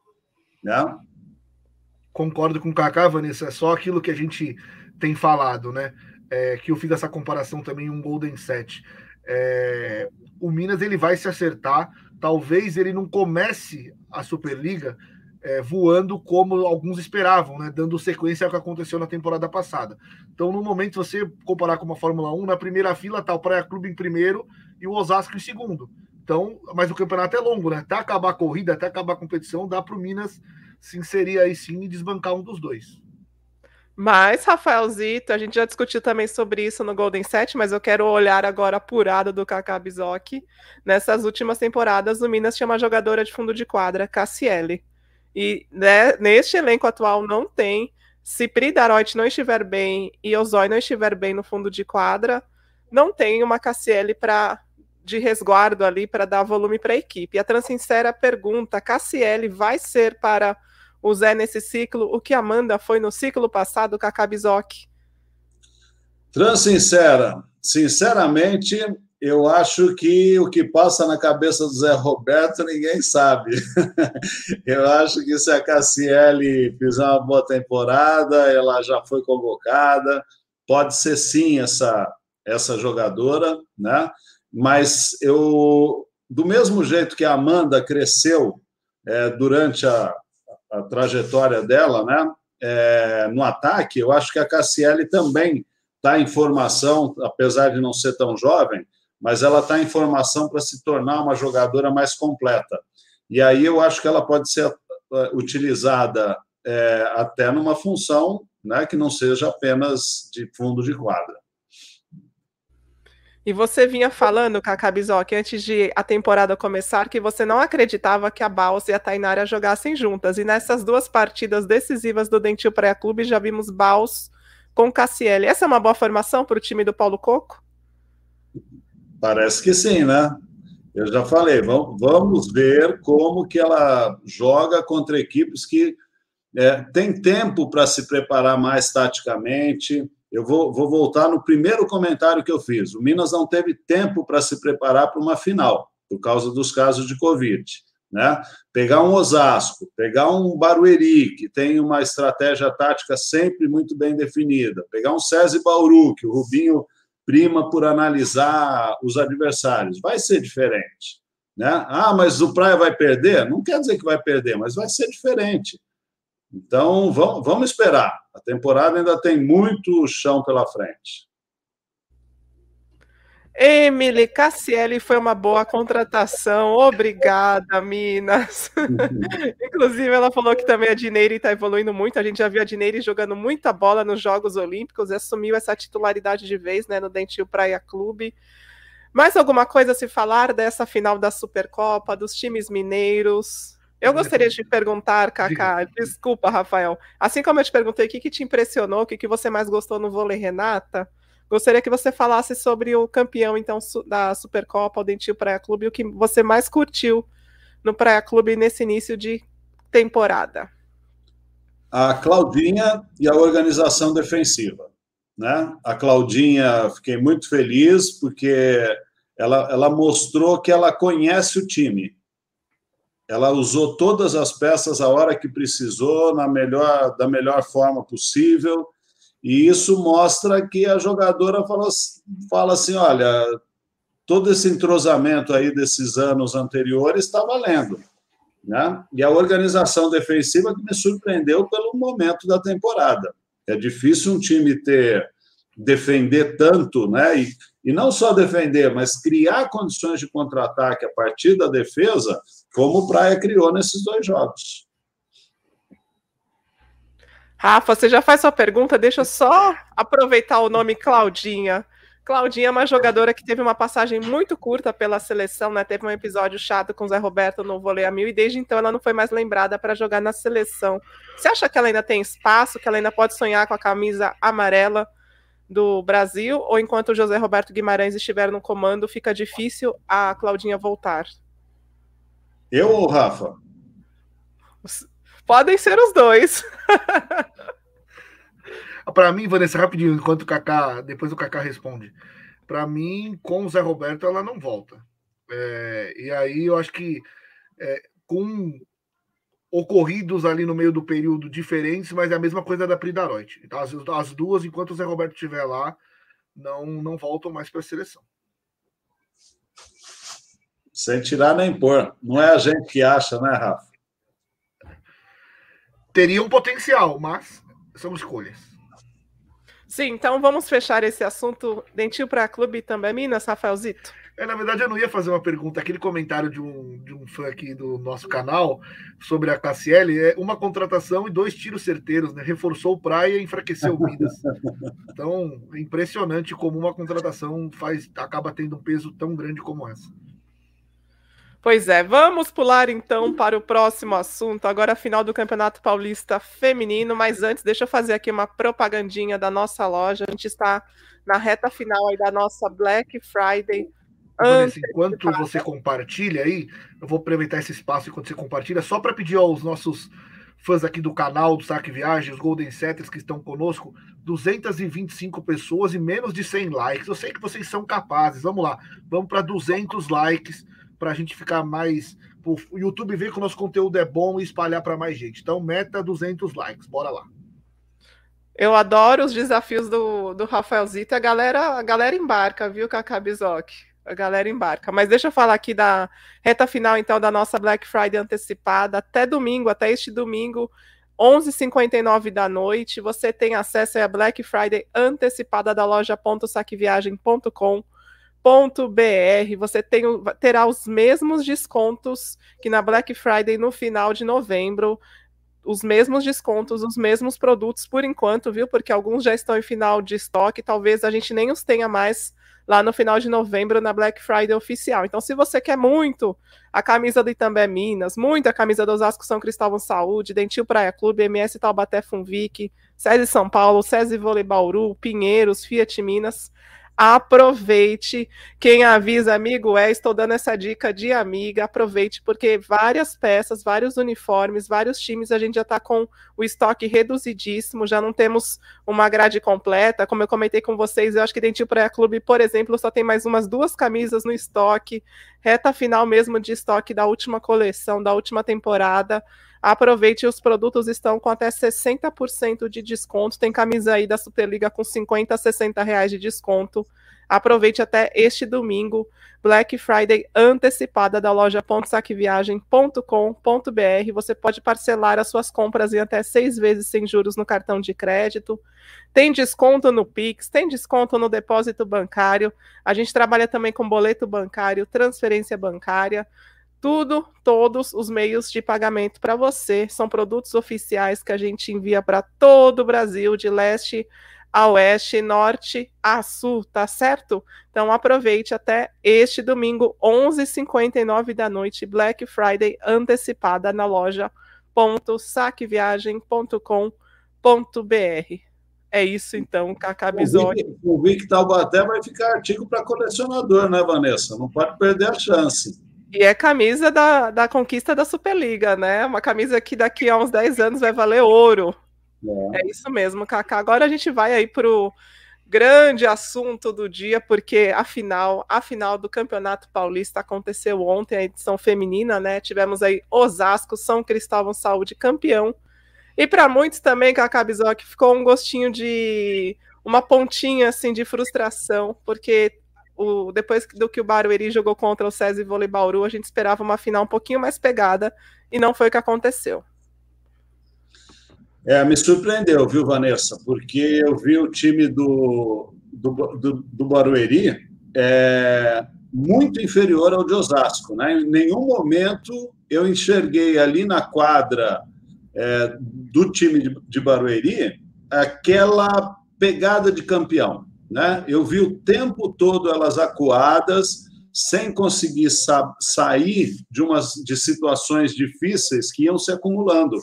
Né? Concordo com o Kaká, Vanessa. É só aquilo que a gente tem falado, né? É, que eu fiz essa comparação também um Golden Set. É, o Minas ele vai se acertar. Talvez ele não comece a Superliga é, voando como alguns esperavam, né? dando sequência ao que aconteceu na temporada passada. Então, no momento, você comparar com uma Fórmula 1, na primeira fila está o Praia Clube em primeiro e o Osasco em segundo. Então, mas o campeonato é longo, né? Até acabar a corrida, até acabar a competição, dá para o Minas se inserir aí sim e desbancar um dos dois. Mas, Rafaelzito, a gente já discutiu também sobre isso no Golden Set, mas eu quero olhar agora apurado do Kaká Bizoc. Nessas últimas temporadas, o Minas tinha uma jogadora de fundo de quadra, Cassiele. E né, neste elenco atual não tem. Se Pri Daroit não estiver bem e Ozói não estiver bem no fundo de quadra, não tem uma Cassiele para de resguardo ali para dar volume para a equipe. E a Transincera pergunta: Cassiele vai ser para o Zé nesse ciclo o que Amanda foi no ciclo passado com a Cabizoc? Transincera, sinceramente, eu acho que o que passa na cabeça do Zé Roberto ninguém sabe. eu acho que se a Cassiele fizer uma boa temporada, ela já foi convocada, pode ser sim essa, essa jogadora, né? Mas eu, do mesmo jeito que a Amanda cresceu é, durante a, a, trajetória dela, né? É, no ataque, eu acho que a Cassiele também está em formação, apesar de não ser tão jovem, mas ela está em formação para se tornar uma jogadora mais completa. E aí eu acho que ela pode ser eh, utilizada é, até numa função né, que não seja apenas de fundo de quadra. E você vinha falando, Cacá Bizoc, antes de a temporada começar, que você não acreditava que a Baus e a Tainara jogassem juntas. E nessas duas partidas decisivas do Dentil Praia Clube, já vimos Baus com Cassiele. Essa é uma boa formação para o time do Paulo Coco? Parece que sim, né? Eu já falei, vamos ver como que ela joga contra equipes que é, tem tempo para se preparar mais taticamente. Eu vou, vou voltar no primeiro comentário que eu fiz. O Minas não teve tempo para se preparar para uma final, por causa dos casos de Covid. Né? Pegar um Osasco, pegar um Barueri, que tem uma estratégia tática sempre muito bem definida, pegar um César Bauru, que o Rubinho prima por analisar os adversários. Vai ser diferente. Né? Ah, mas o Praia vai perder? Não quer dizer que vai perder, mas vai ser diferente. Então, vamos, vamos esperar. A temporada ainda tem muito chão pela frente. Emily Cassielli foi uma boa contratação. Obrigada, Minas. Inclusive, ela falou que também a Dineire está evoluindo muito. A gente já viu a Dineire jogando muita bola nos Jogos Olímpicos e assumiu essa titularidade de vez né, no Dentil Praia Clube. Mais alguma coisa a se falar dessa final da Supercopa, dos times mineiros? Eu gostaria de perguntar, Kaká, desculpa, Rafael. Assim como eu te perguntei o que, que te impressionou, o que, que você mais gostou no vôlei Renata, Gostaria que você falasse sobre o campeão, então, da Supercopa, o Dentil Praia Clube, o que você mais curtiu no Praia Clube nesse início de temporada. A Claudinha e a organização defensiva. Né? A Claudinha, fiquei muito feliz, porque ela, ela mostrou que ela conhece o time. Ela usou todas as peças a hora que precisou, na melhor, da melhor forma possível e isso mostra que a jogadora fala, fala assim: olha, todo esse entrosamento aí desses anos anteriores está valendo. Né? E a organização defensiva que me surpreendeu pelo momento da temporada. É difícil um time ter defender tanto, né? E, e não só defender, mas criar condições de contra-ataque a partir da defesa como o Praia criou nesses dois jogos. Rafa, você já faz sua pergunta, deixa eu só aproveitar o nome Claudinha. Claudinha é uma jogadora que teve uma passagem muito curta pela seleção, né? Teve um episódio chato com o Zé Roberto no vôlei a mil e desde então ela não foi mais lembrada para jogar na seleção. Você acha que ela ainda tem espaço, que ela ainda pode sonhar com a camisa amarela do Brasil? Ou enquanto o José Roberto Guimarães estiver no comando, fica difícil a Claudinha voltar? Eu ou Rafa? Podem ser os dois. Para mim, Vanessa, rapidinho, enquanto o Kaká, depois o Kaká responde. Para mim, com o Zé Roberto, ela não volta. É, e aí eu acho que é, com ocorridos ali no meio do período diferentes, mas é a mesma coisa da Pridaroit. Então, as, as duas, enquanto o Zé Roberto estiver lá, não, não voltam mais para a seleção. Sem tirar nem pôr. Não é a gente que acha, né, Rafa? teria um potencial, mas são escolhas. Sim, então vamos fechar esse assunto. Dentil para clube também, Minas, Rafaelzito? É, na verdade, eu não ia fazer uma pergunta. Aquele comentário de um, de um fã aqui do nosso canal sobre a Cassiele é uma contratação e dois tiros certeiros, né? Reforçou o Praia e enfraqueceu o Minas. Então, é impressionante como uma contratação faz acaba tendo um peso tão grande como essa. Pois é, vamos pular então para o próximo assunto, agora a final do Campeonato Paulista Feminino, mas antes deixa eu fazer aqui uma propagandinha da nossa loja, a gente está na reta final aí da nossa Black Friday. Vanessa, enquanto você compartilha aí, eu vou aproveitar esse espaço enquanto você compartilha, só para pedir aos nossos fãs aqui do canal do Saque Viagem, os Golden Setters que estão conosco, 225 pessoas e menos de 100 likes. Eu sei que vocês são capazes, vamos lá, vamos para 200 likes para a gente ficar mais. O YouTube ver que o nosso conteúdo é bom e espalhar para mais gente. Então, meta 200 likes. Bora lá. Eu adoro os desafios do, do Rafaelzito. A galera, a galera embarca, viu, Cacá Bizoc? A galera embarca. Mas deixa eu falar aqui da reta final, então, da nossa Black Friday antecipada. Até domingo, até este domingo, 11h59 da noite, você tem acesso à Black Friday antecipada da loja.saqueviagem.com br você tem, terá os mesmos descontos que na Black Friday no final de novembro. Os mesmos descontos, os mesmos produtos por enquanto, viu? Porque alguns já estão em final de estoque, talvez a gente nem os tenha mais lá no final de novembro na Black Friday oficial. Então, se você quer muito a camisa do Itambé Minas, muito a camisa do Osasco São Cristóvão Saúde, Dentil Praia Clube, MS Taubaté Funvic, SESI São Paulo, SESI Vôlei Bauru, Pinheiros, Fiat Minas, aproveite. Quem avisa, amigo, é, estou dando essa dica de amiga, aproveite, porque várias peças, vários uniformes, vários times, a gente já está com o estoque reduzidíssimo, já não temos uma grade completa. Como eu comentei com vocês, eu acho que Dentil Praia Clube, por exemplo, só tem mais umas duas camisas no estoque, reta final mesmo de estoque da última coleção, da última temporada. Aproveite, os produtos estão com até 60% de desconto. Tem camisa aí da Superliga com 50, 60 reais de desconto. Aproveite até este domingo, Black Friday antecipada da loja .saqueviagem.com.br. Você pode parcelar as suas compras em até seis vezes sem juros no cartão de crédito. Tem desconto no Pix, tem desconto no depósito bancário. A gente trabalha também com boleto bancário, transferência bancária tudo, todos os meios de pagamento para você. São produtos oficiais que a gente envia para todo o Brasil, de leste a oeste, norte a sul, tá certo? Então aproveite até este domingo, 11h59 da noite, Black Friday antecipada na loja saqueviagem.com.br. É isso então, Cacá Bisoni. O Vic Taubaté vai ficar artigo para colecionador, né, Vanessa? Não pode perder a chance. E é camisa da, da conquista da Superliga, né? Uma camisa que daqui a uns 10 anos vai valer ouro. É, é isso mesmo, Kaká. Agora a gente vai aí para o grande assunto do dia, porque a final, a final do Campeonato Paulista aconteceu ontem, a edição feminina, né? Tivemos aí Osasco, São Cristóvão Saúde campeão. E para muitos também, Kaká Bizoc, ficou um gostinho de uma pontinha assim de frustração, porque o, depois do que o Barueri jogou contra o César Vôlei Bauru, a gente esperava uma final um pouquinho mais pegada e não foi o que aconteceu. É, me surpreendeu, viu, Vanessa? Porque eu vi o time do, do, do, do Barueri é, muito inferior ao de Osasco. Né? Em nenhum momento eu enxerguei ali na quadra é, do time de, de Barueri aquela pegada de campeão. Né? Eu vi o tempo todo elas acuadas, sem conseguir sa sair de, umas, de situações difíceis que iam se acumulando.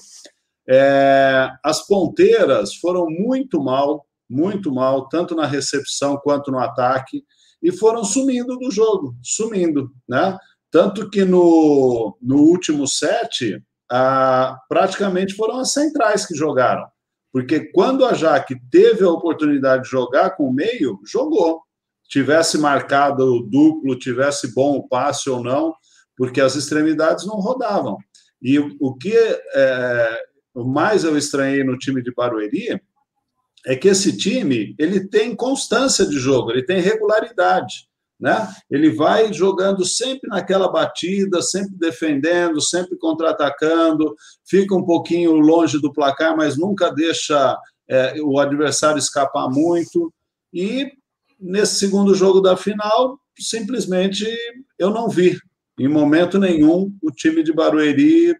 É, as ponteiras foram muito mal, muito mal, tanto na recepção quanto no ataque, e foram sumindo do jogo, sumindo, né? Tanto que no, no último set, ah, praticamente foram as centrais que jogaram. Porque quando a Jaque teve a oportunidade de jogar com o meio, jogou. Tivesse marcado duplo, tivesse bom o passe ou não, porque as extremidades não rodavam. E o, o que é, mais eu estranhei no time de Barueri é que esse time ele tem constância de jogo, ele tem regularidade. Né? Ele vai jogando sempre naquela batida, sempre defendendo, sempre contra-atacando, fica um pouquinho longe do placar, mas nunca deixa é, o adversário escapar muito. E nesse segundo jogo da final, simplesmente eu não vi, em momento nenhum, o time de Barueri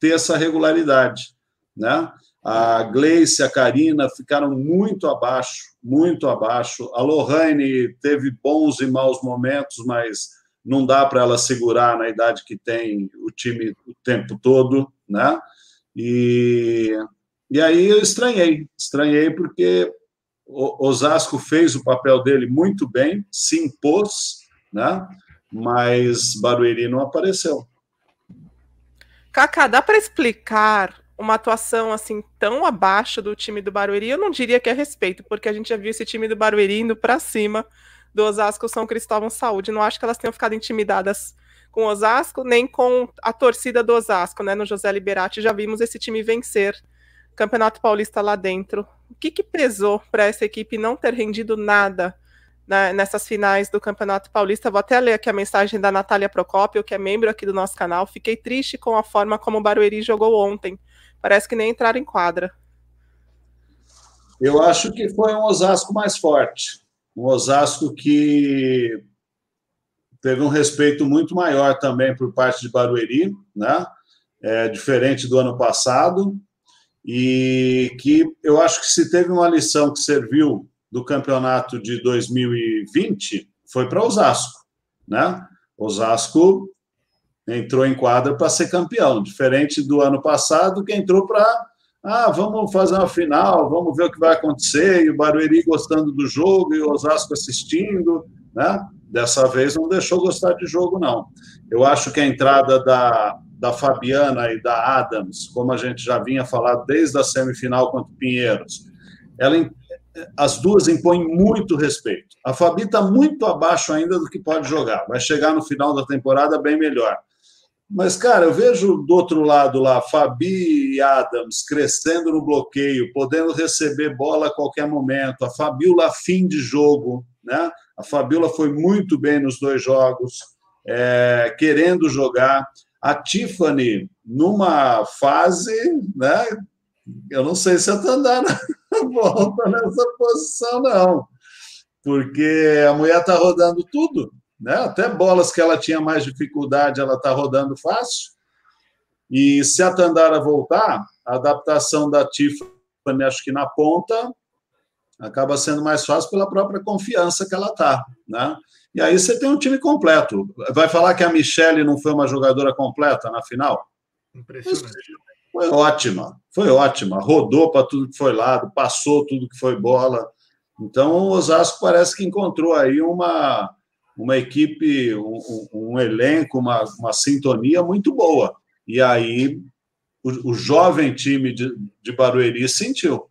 ter essa regularidade. Né? A Gleice, a Karina ficaram muito abaixo, muito abaixo. A Lohane teve bons e maus momentos, mas não dá para ela segurar na idade que tem o time o tempo todo, né? E, e aí eu estranhei, estranhei porque o Osasco fez o papel dele muito bem, se impôs, né? Mas Barueri não apareceu. Cacá, dá para explicar uma atuação assim tão abaixo do time do Barueri, eu não diria que é respeito, porque a gente já viu esse time do Barueri indo para cima do Osasco São Cristóvão Saúde. Não acho que elas tenham ficado intimidadas com o Osasco, nem com a torcida do Osasco, né? No José Liberati já vimos esse time vencer Campeonato Paulista lá dentro. O que, que pesou para essa equipe não ter rendido nada né, nessas finais do Campeonato Paulista? Vou até ler aqui a mensagem da Natália Procópio, que é membro aqui do nosso canal. Fiquei triste com a forma como o Barueri jogou ontem parece que nem entraram em quadra. Eu acho que foi um Osasco mais forte. Um Osasco que teve um respeito muito maior também por parte de Barueri, né? É, diferente do ano passado, e que eu acho que se teve uma lição que serviu do campeonato de 2020 foi para Osasco, né? Osasco entrou em quadra para ser campeão, diferente do ano passado, que entrou para ah, vamos fazer uma final, vamos ver o que vai acontecer, e o Barueri gostando do jogo, e o Osasco assistindo, né? Dessa vez não deixou gostar de jogo, não. Eu acho que a entrada da, da Fabiana e da Adams, como a gente já vinha falado desde a semifinal contra o Pinheiros, ela, as duas impõem muito respeito. A Fabi está muito abaixo ainda do que pode jogar, vai chegar no final da temporada bem melhor. Mas, cara, eu vejo do outro lado lá, Fabi e Adams crescendo no bloqueio, podendo receber bola a qualquer momento. A Fabiola fim de jogo, né? A Fabiola foi muito bem nos dois jogos, é, querendo jogar. A Tiffany, numa fase, né? Eu não sei se a Tandara volta nessa posição, não. Porque a mulher está rodando tudo né? Até bolas que ela tinha mais dificuldade, ela está rodando fácil. E se a Tandara voltar, a adaptação da Tiffany, acho que na ponta, acaba sendo mais fácil pela própria confiança que ela está, né? E aí você tem um time completo. Vai falar que a Michelle não foi uma jogadora completa na final? Impressionante. Foi ótima, foi ótima. Rodou para tudo que foi lado, passou tudo que foi bola. Então o Osasco parece que encontrou aí uma, uma equipe, um, um elenco, uma, uma, sintonia muito boa. E aí o, o jovem time de, de Barueri sentiu.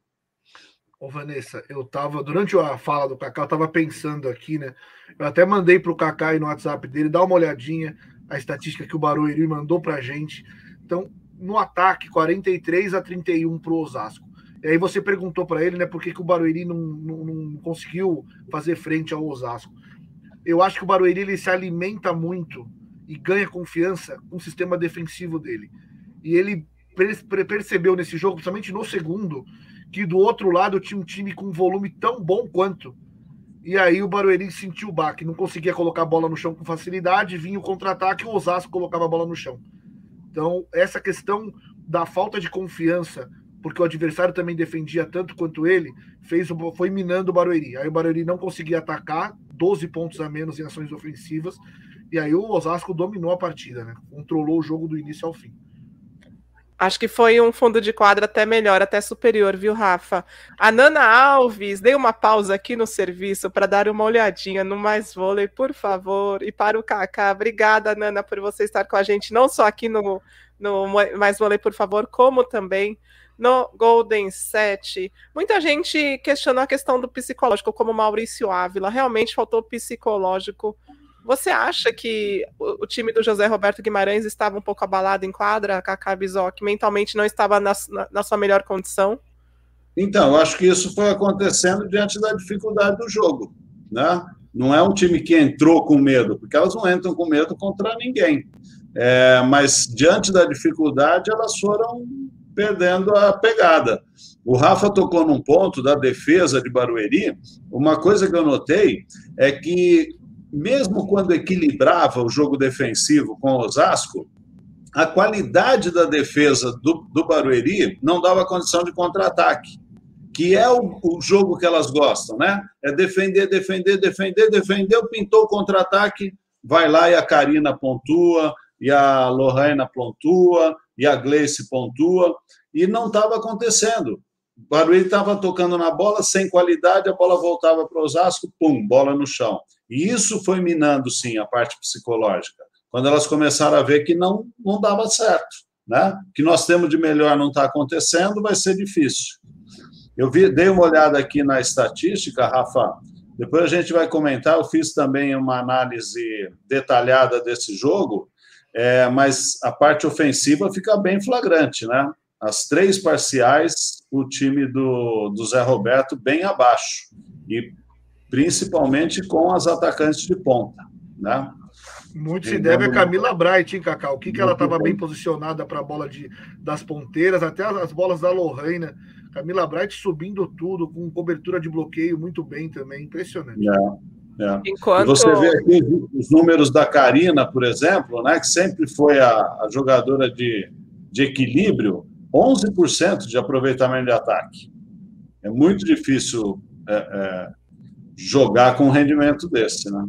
Ô, Vanessa, eu estava, durante a fala do Cacá, eu estava pensando aqui, né? Eu até mandei para o Cacá aí no WhatsApp dele, dar uma olhadinha, a estatística que o Barueri mandou para gente. Então, no ataque, 43 a 31 para o Osasco. E aí você perguntou para ele, né, por que, que o Barueri não, não, não conseguiu fazer frente ao Osasco eu acho que o Barueri ele se alimenta muito e ganha confiança com o sistema defensivo dele. E ele percebeu nesse jogo, principalmente no segundo, que do outro lado tinha um time com um volume tão bom quanto. E aí o Barueri sentiu o baque, não conseguia colocar a bola no chão com facilidade, vinha o contra-ataque e o Osasco colocava a bola no chão. Então, essa questão da falta de confiança, porque o adversário também defendia tanto quanto ele, fez foi minando o Barueri. Aí o Barueri não conseguia atacar, 12 pontos a menos em ações ofensivas, e aí o Osasco dominou a partida, né? Controlou o jogo do início ao fim. Acho que foi um fundo de quadra até melhor, até superior, viu, Rafa? A Nana Alves, dei uma pausa aqui no serviço para dar uma olhadinha no Mais Vôlei, por favor. E para o Kaká, obrigada, Nana, por você estar com a gente, não só aqui no, no Mais Vôlei, por favor, como também no Golden 7. Muita gente questionou a questão do psicológico, como Maurício Ávila. Realmente faltou psicológico você acha que o, time do José Roberto Guimarães estava um pouco abalado em quadra, Kaká Bizoc, mentalmente não estava na, na, na, sua melhor condição? Então, eu acho que isso foi acontecendo diante da dificuldade do jogo, né? Não é um time que entrou com medo, porque elas não entram com medo contra ninguém. É, mas diante da dificuldade, elas foram perdendo a pegada. O Rafa tocou num ponto da defesa de Barueri. Uma coisa que eu notei é que mesmo quando equilibrava o jogo defensivo com o Osasco, a qualidade da defesa do, do Barueri não dava condição de contra-ataque, que é o, o, jogo que elas gostam, né? É defender, defender, defender, defender, pintou o contra-ataque, vai lá e a Karina pontua, e a Lorraina pontua, e a Gleice pontua, e não estava acontecendo. Barueri estava tocando na bola sem qualidade, a bola voltava para o Osasco, pum, bola no chão. E isso foi minando, sim, a parte psicológica. Quando elas começaram a ver que não, não dava certo, né? Que nós temos de melhor não está acontecendo, vai ser difícil. Eu vi, dei uma olhada aqui na estatística, Rafa. Depois a gente vai comentar. Eu fiz também uma análise detalhada desse jogo, é, mas a parte ofensiva fica bem flagrante, né? As três parciais, o time do, do Zé Roberto bem abaixo. E principalmente com as atacantes de ponta, né? Muito se deve a Camila Bright, hein, Cacau? O que, que ela estava bem posicionada para a bola de, das ponteiras, até as, as bolas da Lorraine. Camila Bright subindo tudo, com cobertura de bloqueio muito bem também. Impressionante. É, é. Enquanto... Você vê aqui os números da Karina, por exemplo, né, que sempre foi a, a jogadora de, de equilíbrio, 11% de aproveitamento de ataque. É muito difícil é, é, jogar com um rendimento desse, né?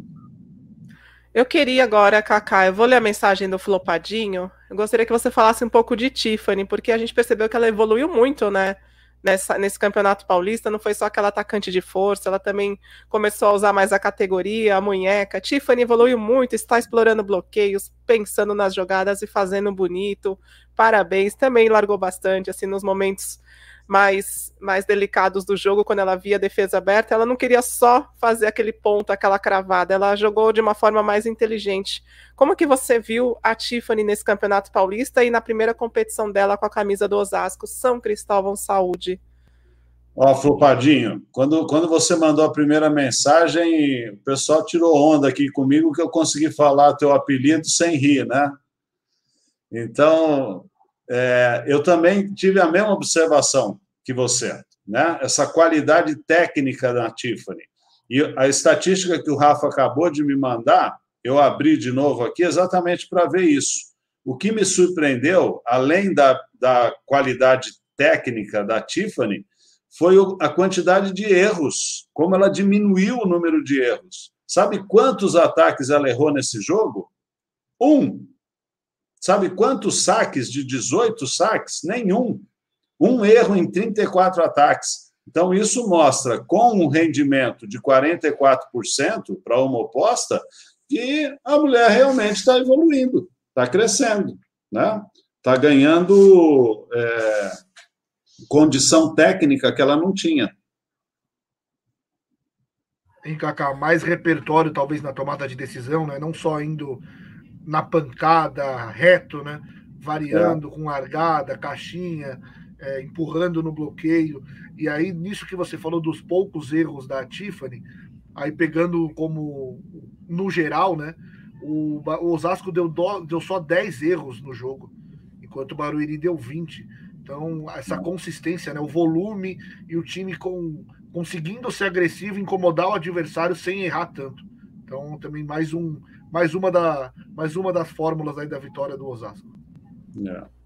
Eu queria agora, Kaká, eu vou ler a mensagem do Flopadinho. Eu gostaria que você falasse um pouco de Tiffany, porque a gente percebeu que ela evoluiu muito, né? Nessa, nesse campeonato paulista, não foi só aquela atacante de força, ela também começou a usar mais a categoria, a munheca. Tiffany evoluiu muito, está explorando bloqueios, pensando nas jogadas e fazendo bonito. Parabéns, também largou bastante, assim, nos momentos mais, mais delicados do jogo, quando ela via a defesa aberta, ela não queria só fazer aquele ponto, aquela cravada, ela jogou de uma forma mais inteligente. Como que você viu a Tiffany nesse Campeonato Paulista e na primeira competição dela com a camisa do Osasco, São Cristóvão Saúde? Ó, Flopadinho, quando, quando você mandou a primeira mensagem, o pessoal tirou onda aqui comigo que eu consegui falar teu apelido sem rir, né? Então, é, eu também tive a mesma observação que você, né? Essa qualidade técnica da Tiffany. E a estatística que o Rafa acabou de me mandar, eu abri de novo aqui exatamente para ver isso. O que me surpreendeu, além da, da qualidade técnica da Tiffany, foi a quantidade de erros, como ela diminuiu o número de erros. Sabe quantos ataques ela errou nesse jogo? Um. Sabe quantos saques de 18 saques? Nenhum. Um erro em 34 ataques. Então, isso mostra, com um rendimento de 44% para uma oposta, que a mulher realmente está evoluindo, está crescendo, né? está ganhando é, condição técnica que ela não tinha. Em Kaká, mais repertório talvez na tomada de decisão, né? não só indo na pancada, reto, né? Variando é. com largada, caixinha, é, empurrando no bloqueio. E aí, nisso que você falou dos poucos erros da Tiffany, aí pegando como no geral, né? O, o Osasco deu, do, deu só 10 erros no jogo, enquanto o Barueri deu 20. Então, essa consistência, né? O volume e o time com, conseguindo ser agressivo, incomodar o adversário sem errar tanto. Então, também mais um mais uma, da, mais uma das fórmulas aí da vitória do Osasco. É.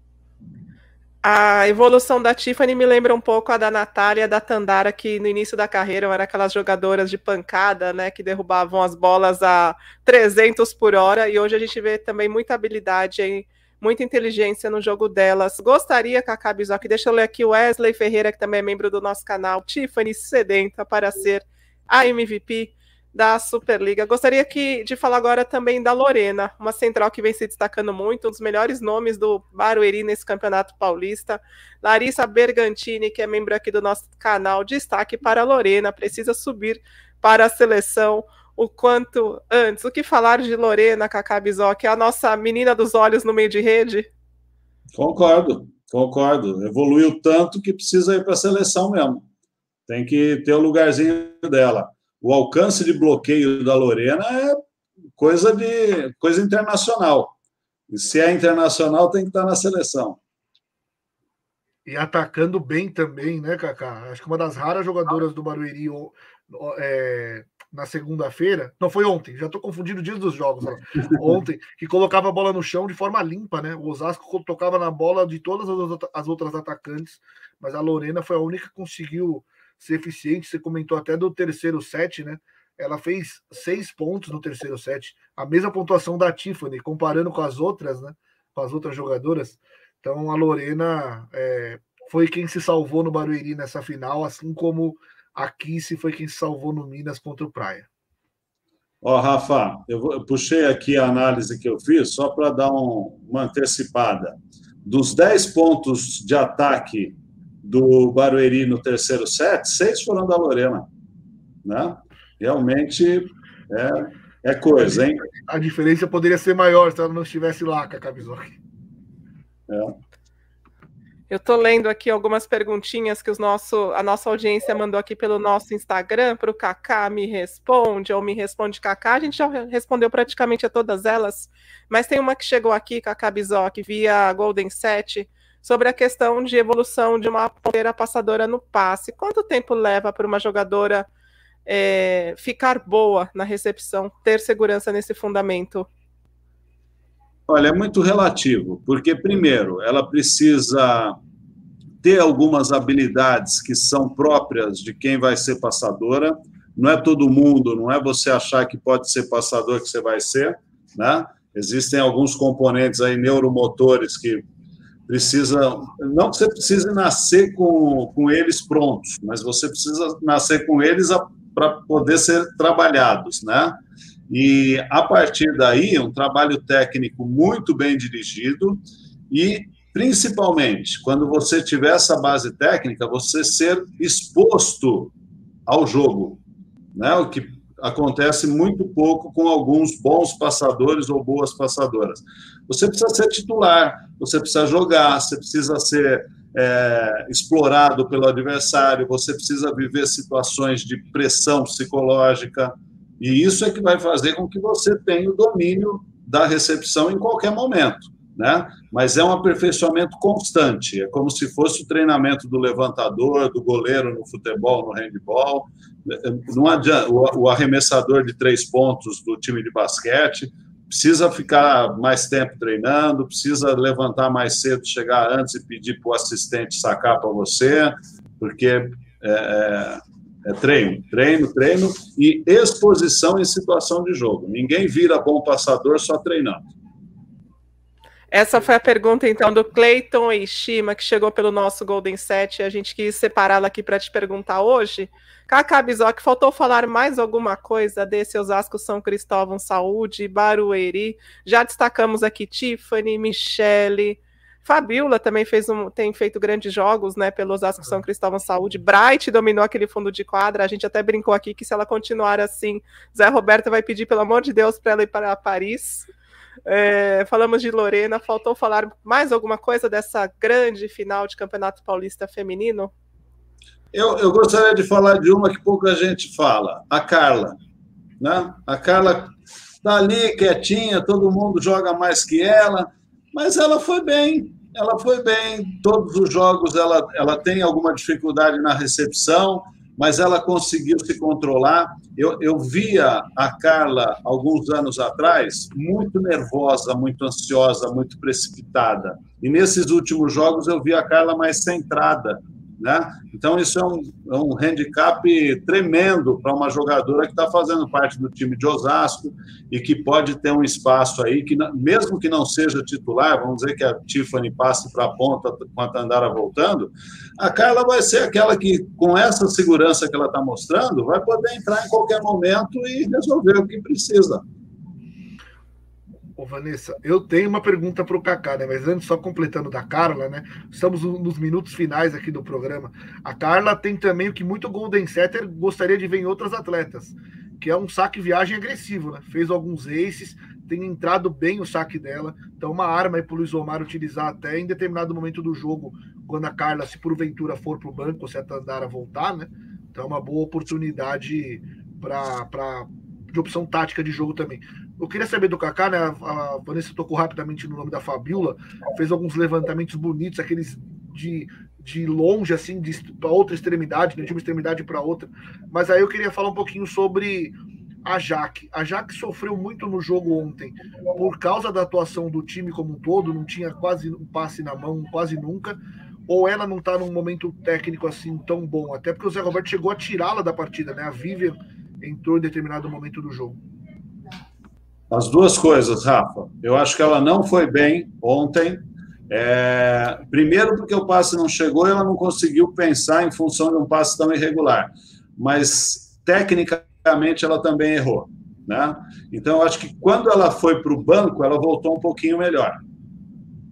A evolução da Tiffany me lembra um pouco a da Natália da Tandara, que no início da carreira eram aquelas jogadoras de pancada, né, que derrubavam as bolas a 300 por hora, e hoje a gente vê também muita habilidade e muita inteligência no jogo delas. Gostaria, Cacá Bizoc, deixa eu ler aqui o Wesley Ferreira, que também é membro do nosso canal, Tiffany sedenta para ser a MVP da Superliga. Gostaria que, de falar agora também da Lorena, uma central que vem se destacando muito, um dos melhores nomes do Barueri nesse campeonato paulista. Larissa Bergantini, que é membro aqui do nosso canal, destaque para a Lorena, precisa subir para a seleção o quanto antes. O que falar de Lorena Cacá que é a nossa menina dos olhos no meio de rede? Concordo, concordo. Evoluiu tanto que precisa ir para a seleção mesmo. Tem que ter o lugarzinho dela o alcance de bloqueio da Lorena é coisa de coisa internacional. E se é internacional, tem que estar na seleção. E atacando bem também, né, Kaká? Acho que uma das raras jogadoras do Barueri é, na segunda-feira, não foi ontem, já estou confundindo o dia dos jogos. Ontem, que colocava a bola no chão de forma limpa, né? O Osasco tocava na bola de todas as outras atacantes, mas a Lorena foi a única que conseguiu ser eficiente. Você comentou até do terceiro set, né? Ela fez seis pontos no terceiro set, a mesma pontuação da Tiffany, comparando com as outras, né? Com as outras jogadoras. Então a Lorena é, foi quem se salvou no Barueri nessa final, assim como a Kissy foi quem se salvou no Minas contra o Praia. Ó, oh, Rafa, eu, vou, eu, puxei aqui a análise que eu fiz só para dar um, uma antecipada. Dos 10 pontos de ataque do Barueri no terceiro set, seis foram da Lorena. Né? Realmente é, é coisa, hein? A diferença poderia ser maior se ela não estivesse lá com a Camisoc. É. Eu estou lendo aqui algumas perguntinhas que os nosso, a nossa audiência mandou aqui pelo nosso Instagram para o Kaká me responde, ou me responde Kaká. A gente já respondeu praticamente a todas elas, mas tem uma que chegou aqui, Kaká Bizoc, via Golden Set sobre a questão de evolução de uma ponteira passadora no passe. Quanto tempo leva para uma jogadora é, ficar boa na recepção, ter segurança nesse fundamento? Olha, é muito relativo, porque, primeiro, ela precisa ter algumas habilidades que são próprias de quem vai ser passadora. Não é todo mundo, não é você achar que pode ser passador que você vai ser, né? Existem alguns componentes aí neuromotores que precisa, não que você precise nascer com, com eles prontos, mas você precisa nascer com eles para poder ser trabalhados, né? E a partir daí, um trabalho técnico muito bem dirigido e principalmente quando você tiver essa base técnica, você ser exposto ao jogo, né? O que acontece muito pouco com alguns bons passadores ou boas passadoras. Você precisa ser titular, você precisa jogar, você precisa ser é, explorado pelo adversário, você precisa viver situações de pressão psicológica, e isso é que vai fazer com que você tenha o domínio da recepção em qualquer momento. Né? Mas é um aperfeiçoamento constante, é como se fosse o treinamento do levantador, do goleiro no futebol, no handball. Não adianta, o arremessador de três pontos do time de basquete precisa ficar mais tempo treinando, precisa levantar mais cedo, chegar antes e pedir para o assistente sacar para você, porque é, é, é, treino, treino, treino e exposição em situação de jogo. Ninguém vira bom passador só treinando. Essa foi a pergunta, então, do Clayton Eishima, que chegou pelo nosso Golden Set. A gente quis separá-la aqui para te perguntar hoje. Cacá Bizoc, faltou falar mais alguma coisa desse Osasco São Cristóvão Saúde, Barueri? Já destacamos aqui Tiffany, Michele, Fabiola também fez um, tem feito grandes jogos, né, pelo Osasco São Cristóvão Saúde. Bright dominou aquele fundo de quadra. A gente até brincou aqui que se ela continuar assim, Zé Roberto vai pedir, pelo amor de Deus, para ela ir para Paris. É, falamos de Lorena. Faltou falar mais alguma coisa dessa grande final de Campeonato Paulista Feminino? Eu, eu gostaria de falar de uma que pouca gente fala, a Carla. Né? A Carla está ali quietinha, todo mundo joga mais que ela, mas ela foi bem, ela foi bem. Todos os jogos ela, ela tem alguma dificuldade na recepção, mas ela conseguiu se controlar. Eu, eu via a Carla, alguns anos atrás, muito nervosa, muito ansiosa, muito precipitada. E nesses últimos jogos eu vi a Carla mais centrada, né? Então, isso é um, é um handicap tremendo para uma jogadora que está fazendo parte do time de Osasco e que pode ter um espaço aí, que mesmo que não seja titular, vamos dizer que a Tiffany passe para a ponta com a Tandara voltando, a Carla vai ser aquela que, com essa segurança que ela está mostrando, vai poder entrar em qualquer momento e resolver o que precisa. Ô, Vanessa, eu tenho uma pergunta para o Kaká, né? Mas antes, só completando da Carla, né? Estamos nos minutos finais aqui do programa. A Carla tem também o que muito Golden Setter gostaria de ver em outras atletas, que é um saque viagem agressivo, né? Fez alguns aces, tem entrado bem o saque dela. Então, uma arma aí para o Luiz Omar utilizar até em determinado momento do jogo, quando a Carla, se porventura for para o banco, se a Tandara voltar, né? Então, é uma boa oportunidade para de opção tática de jogo também. Eu queria saber do Kaká, né? A Vanessa tocou rapidamente no nome da Fabiola, fez alguns levantamentos bonitos, aqueles de, de longe, assim, para outra extremidade, né, de uma extremidade para outra. Mas aí eu queria falar um pouquinho sobre a Jaque. A Jaque sofreu muito no jogo ontem por causa da atuação do time como um todo, não tinha quase um passe na mão, quase nunca. Ou ela não está num momento técnico assim tão bom, até porque o Zé Roberto chegou a tirá-la da partida, né? A Vivian entrou em determinado momento do jogo. As duas coisas, Rafa. Eu acho que ela não foi bem ontem. É... Primeiro, porque o passe não chegou e ela não conseguiu pensar em função de um passe tão irregular. Mas, tecnicamente, ela também errou. Né? Então, eu acho que quando ela foi para o banco, ela voltou um pouquinho melhor.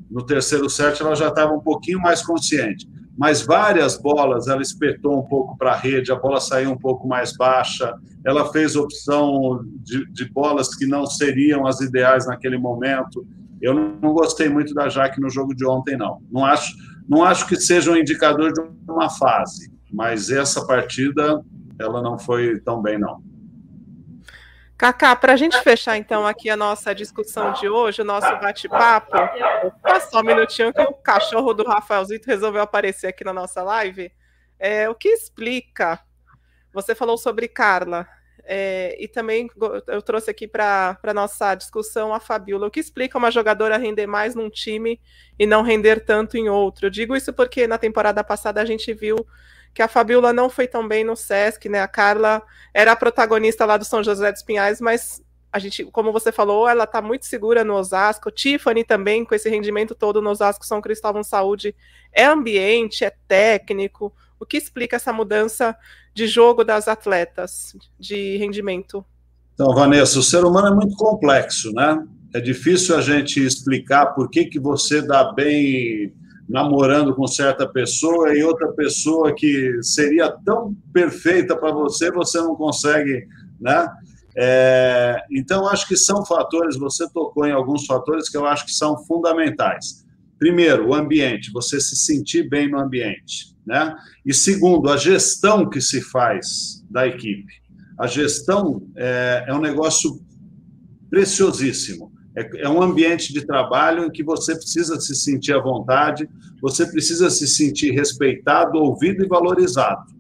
No terceiro set, ela já estava um pouquinho mais consciente mas várias bolas ela espetou um pouco para a rede, a bola saiu um pouco mais baixa, ela fez opção de, de, bolas que não seriam as ideais naquele momento. Eu não gostei muito da Jaque no jogo de ontem, não. Não acho, não acho que seja um indicador de uma fase, mas essa partida ela não foi tão bem, não. Cacá, para a gente fechar então aqui a nossa discussão de hoje, o nosso bate-papo, só um minutinho que o cachorro do Rafaelzito resolveu aparecer aqui na nossa live. É, o que explica? Você falou sobre Carla, é, e também eu trouxe aqui para a nossa discussão a Fabiola. O que explica uma jogadora render mais num time e não render tanto em outro? Eu digo isso porque na temporada passada a gente viu que a Fabiola não foi tão bem no Sesc, né? A Carla era a protagonista lá do São José dos Pinhais, mas a gente, como você falou, ela está muito segura no Osasco. Tiffany também, com esse rendimento todo no Osasco São Cristóvão Saúde, é ambiente, é técnico. O que explica essa mudança de jogo das atletas, de rendimento? Então, Vanessa, o ser humano é muito complexo, né? É difícil a gente explicar por que, que você dá bem namorando com certa pessoa e outra pessoa que seria tão perfeita para você, você não consegue, né? É, então, acho que são fatores, você tocou em alguns fatores que eu acho que são fundamentais. Primeiro, o ambiente, você se sentir bem no ambiente, né? E segundo, a gestão que se faz da equipe. A gestão é, é um negócio preciosíssimo. É, é, um ambiente de trabalho em que você precisa se sentir à vontade, você precisa se sentir respeitado, ouvido e valorizado.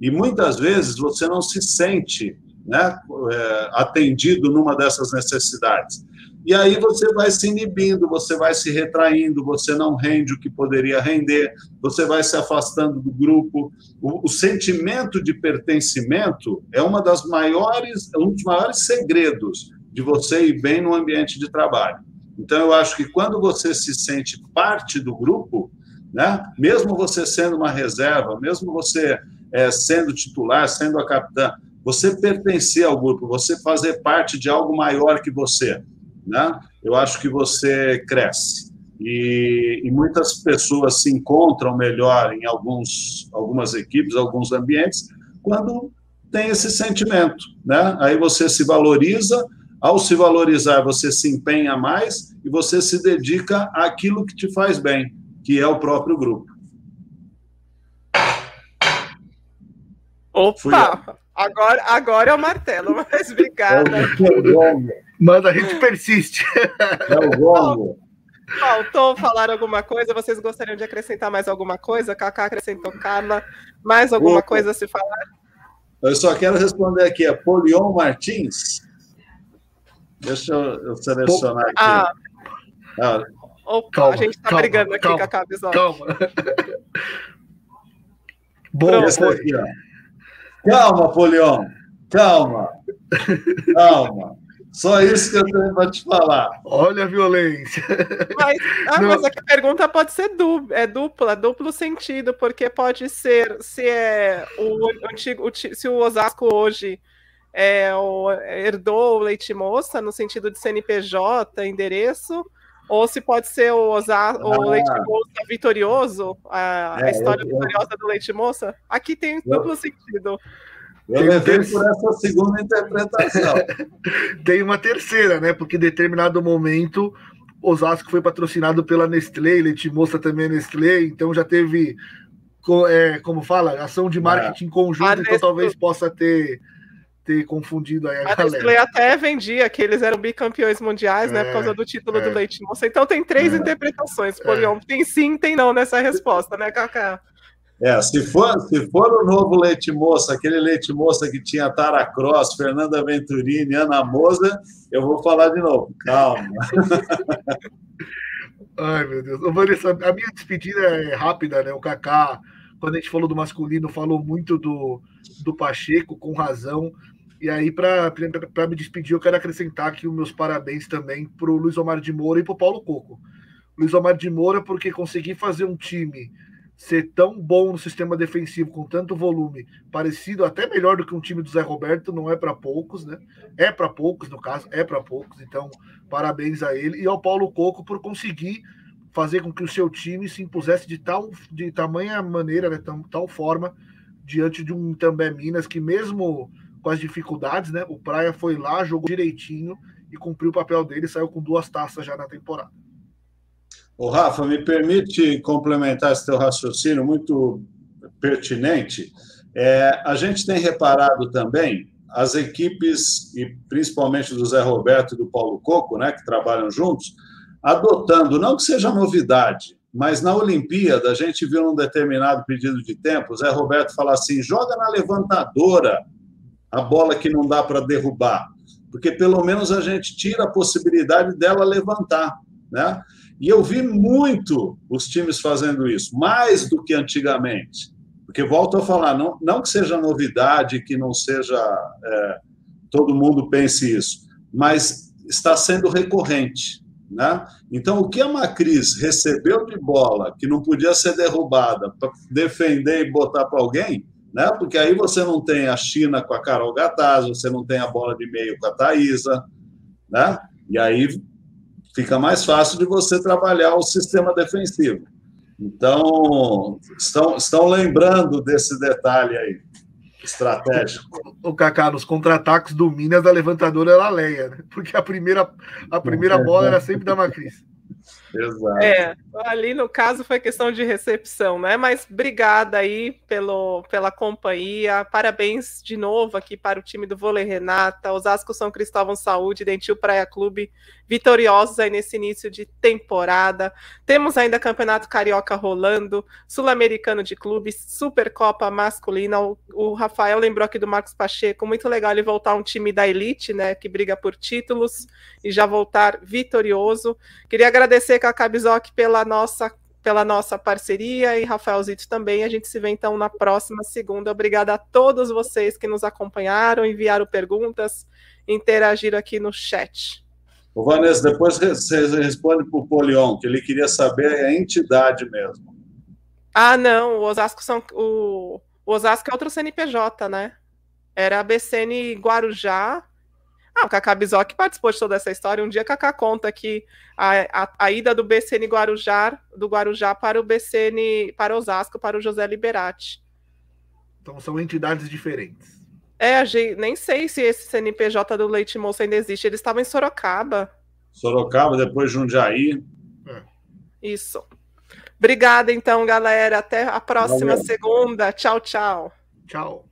E muitas vezes você não se sente né, é, atendido numa dessas necessidades. E aí você vai se inibindo, você vai se retraindo, você não rende o que poderia render, você vai se afastando do grupo. O, o sentimento de pertencimento é uma das maiores, um dos maiores segredos de você ir bem no ambiente de trabalho. Então, eu acho que quando você se sente parte do grupo, né, mesmo você sendo uma reserva, mesmo você é, sendo titular, sendo a capitã, você pertencer ao grupo, você fazer parte de algo maior que você, né, eu acho que você cresce. E, e, muitas pessoas se encontram melhor em alguns, algumas equipes, alguns ambientes, quando tem esse sentimento, né? Aí você se valoriza, ao se valorizar, você se empenha mais e você se dedica àquilo que te faz bem, que é o próprio grupo. Opa! Agora, agora é o martelo, mas obrigada. É Manda, a gente persiste. É o gongo. Faltou falar alguma coisa? Vocês gostariam de acrescentar mais alguma coisa? Cacá acrescentou Carla. Mais alguma Opa. coisa a se falar? Eu só quero responder aqui, é Polion Martins? Deixa eu, selecionar aqui. Ah. ah. Opa, calma, a gente está brigando aqui calma, com a cabeça. Calma. Bom, aqui, ó. Calma, Polion. Calma. Calma. Só isso que eu tenho para te falar. Olha a violência. Mas, ah, mas a pergunta pode ser dupla, é dupla, duplo sentido, porque pode ser se é o antigo, se o Osasco hoje é, o, herdou o leite moça no sentido de CNPJ, endereço, ou se pode ser o, Osa, o ah. leite moça vitorioso, a, é, a história eu, vitoriosa do leite moça. Aqui tem duplo sentido. Eu levei por essa segunda interpretação. Tem uma terceira, né? Porque em determinado momento Osasco foi patrocinado pela Nestlé, Leite Moça também é Nestlé, então já teve, é, como fala, ação de marketing é. conjunto, então talvez possa ter, ter confundido aí a, a galera. Nestlé até vendia que eles eram bicampeões mundiais, é, né, por causa do título é. do Leite Moça. Então tem três é. interpretações, Polion. É. Tem sim, tem não nessa resposta, né, Cacá? É, se for, se for o novo leite moça, aquele leite moça que tinha Tara Cross, Fernanda Venturini, Ana Moza, eu vou falar de novo. Calma. Ai, meu Deus. Ô, Vanessa, a minha despedida é rápida, né? O Kaká, quando a gente falou do masculino, falou muito do, do Pacheco, com razão. E aí, para me despedir, eu quero acrescentar aqui os meus parabéns também para o Luiz Omar de Moura e para o Paulo Coco. Luiz Omar de Moura, porque consegui fazer um time ser tão bom no sistema defensivo, com tanto volume, parecido até melhor do que um time do Zé Roberto, não é para poucos, né? É para poucos, no caso, é para poucos. Então, parabéns a ele e ao Paulo Coco por conseguir fazer com que o seu time se impusesse de tal de tamanha maneira, né, tal, tal forma diante de um também Minas que mesmo com as dificuldades, né, o Praia foi lá, jogou direitinho e cumpriu o papel dele, saiu com duas taças já na temporada. O Rafa, me permite complementar esse teu raciocínio muito pertinente. É, a gente tem reparado também as equipes, e principalmente do Zé Roberto e do Paulo Coco, né, que trabalham juntos, adotando, não que seja novidade, mas na Olimpíada a gente viu num determinado pedido de tempo, o Zé Roberto falar assim: joga na levantadora a bola que não dá para derrubar, porque pelo menos a gente tira a possibilidade dela levantar, né? E eu vi muito os times fazendo isso, mais do que antigamente. Porque, volto a falar, não, não que seja novidade, que não seja. É, todo mundo pense isso, mas está sendo recorrente. Né? Então, o que a Macris recebeu de bola, que não podia ser derrubada, para defender e botar para alguém, né? porque aí você não tem a China com a Carol Gataz, você não tem a bola de meio com a Thaisa, né? e aí fica mais fácil de você trabalhar o sistema defensivo. Então, estão, estão lembrando desse detalhe aí, estratégico. O Kaká, nos contra-ataques do Minas, a levantadora era a Leia, né? porque a primeira, a primeira bola era sempre da Macris. Exato. É, ali no caso foi questão de recepção, né? Mas obrigada aí pelo, pela companhia. Parabéns de novo aqui para o time do Vôlei Renata, Osasco São Cristóvão Saúde, Dentil Praia Clube, vitoriosos aí nesse início de temporada. Temos ainda Campeonato Carioca rolando, Sul-Americano de Clubes, Supercopa Masculina. O, o, Rafael lembrou aqui do Marcos Pacheco, muito legal ele voltar um time da elite, né? Que briga por títulos e já voltar vitorioso. Queria agradecer Cacá Bizoc pela nossa pela nossa parceria e Rafael Zito também. A gente se vê então na próxima segunda. Obrigada a todos vocês que nos acompanharam, enviaram perguntas, interagiram aqui no chat. O Vanessa, depois você responde para o Polion, que ele queria saber a entidade mesmo. Ah, não, o Osasco são o, o Osasco é outro CNPJ, né? Era a BCN Guarujá, ah, o Cacá Bizoc participou de toda essa história. Um dia Cacá conta que a, a, a, ida do BCN Guarujá, do Guarujá para o BCN, para Osasco, para o José Liberati. Então são entidades diferentes. É, gente, nem sei se esse CNPJ do Leite Moça ainda existe. Eles estavam em Sorocaba. Sorocaba, depois Jundiaí. É. Isso. Obrigada, então, galera. Até a próxima Valeu. segunda. Tchau, tchau. Tchau.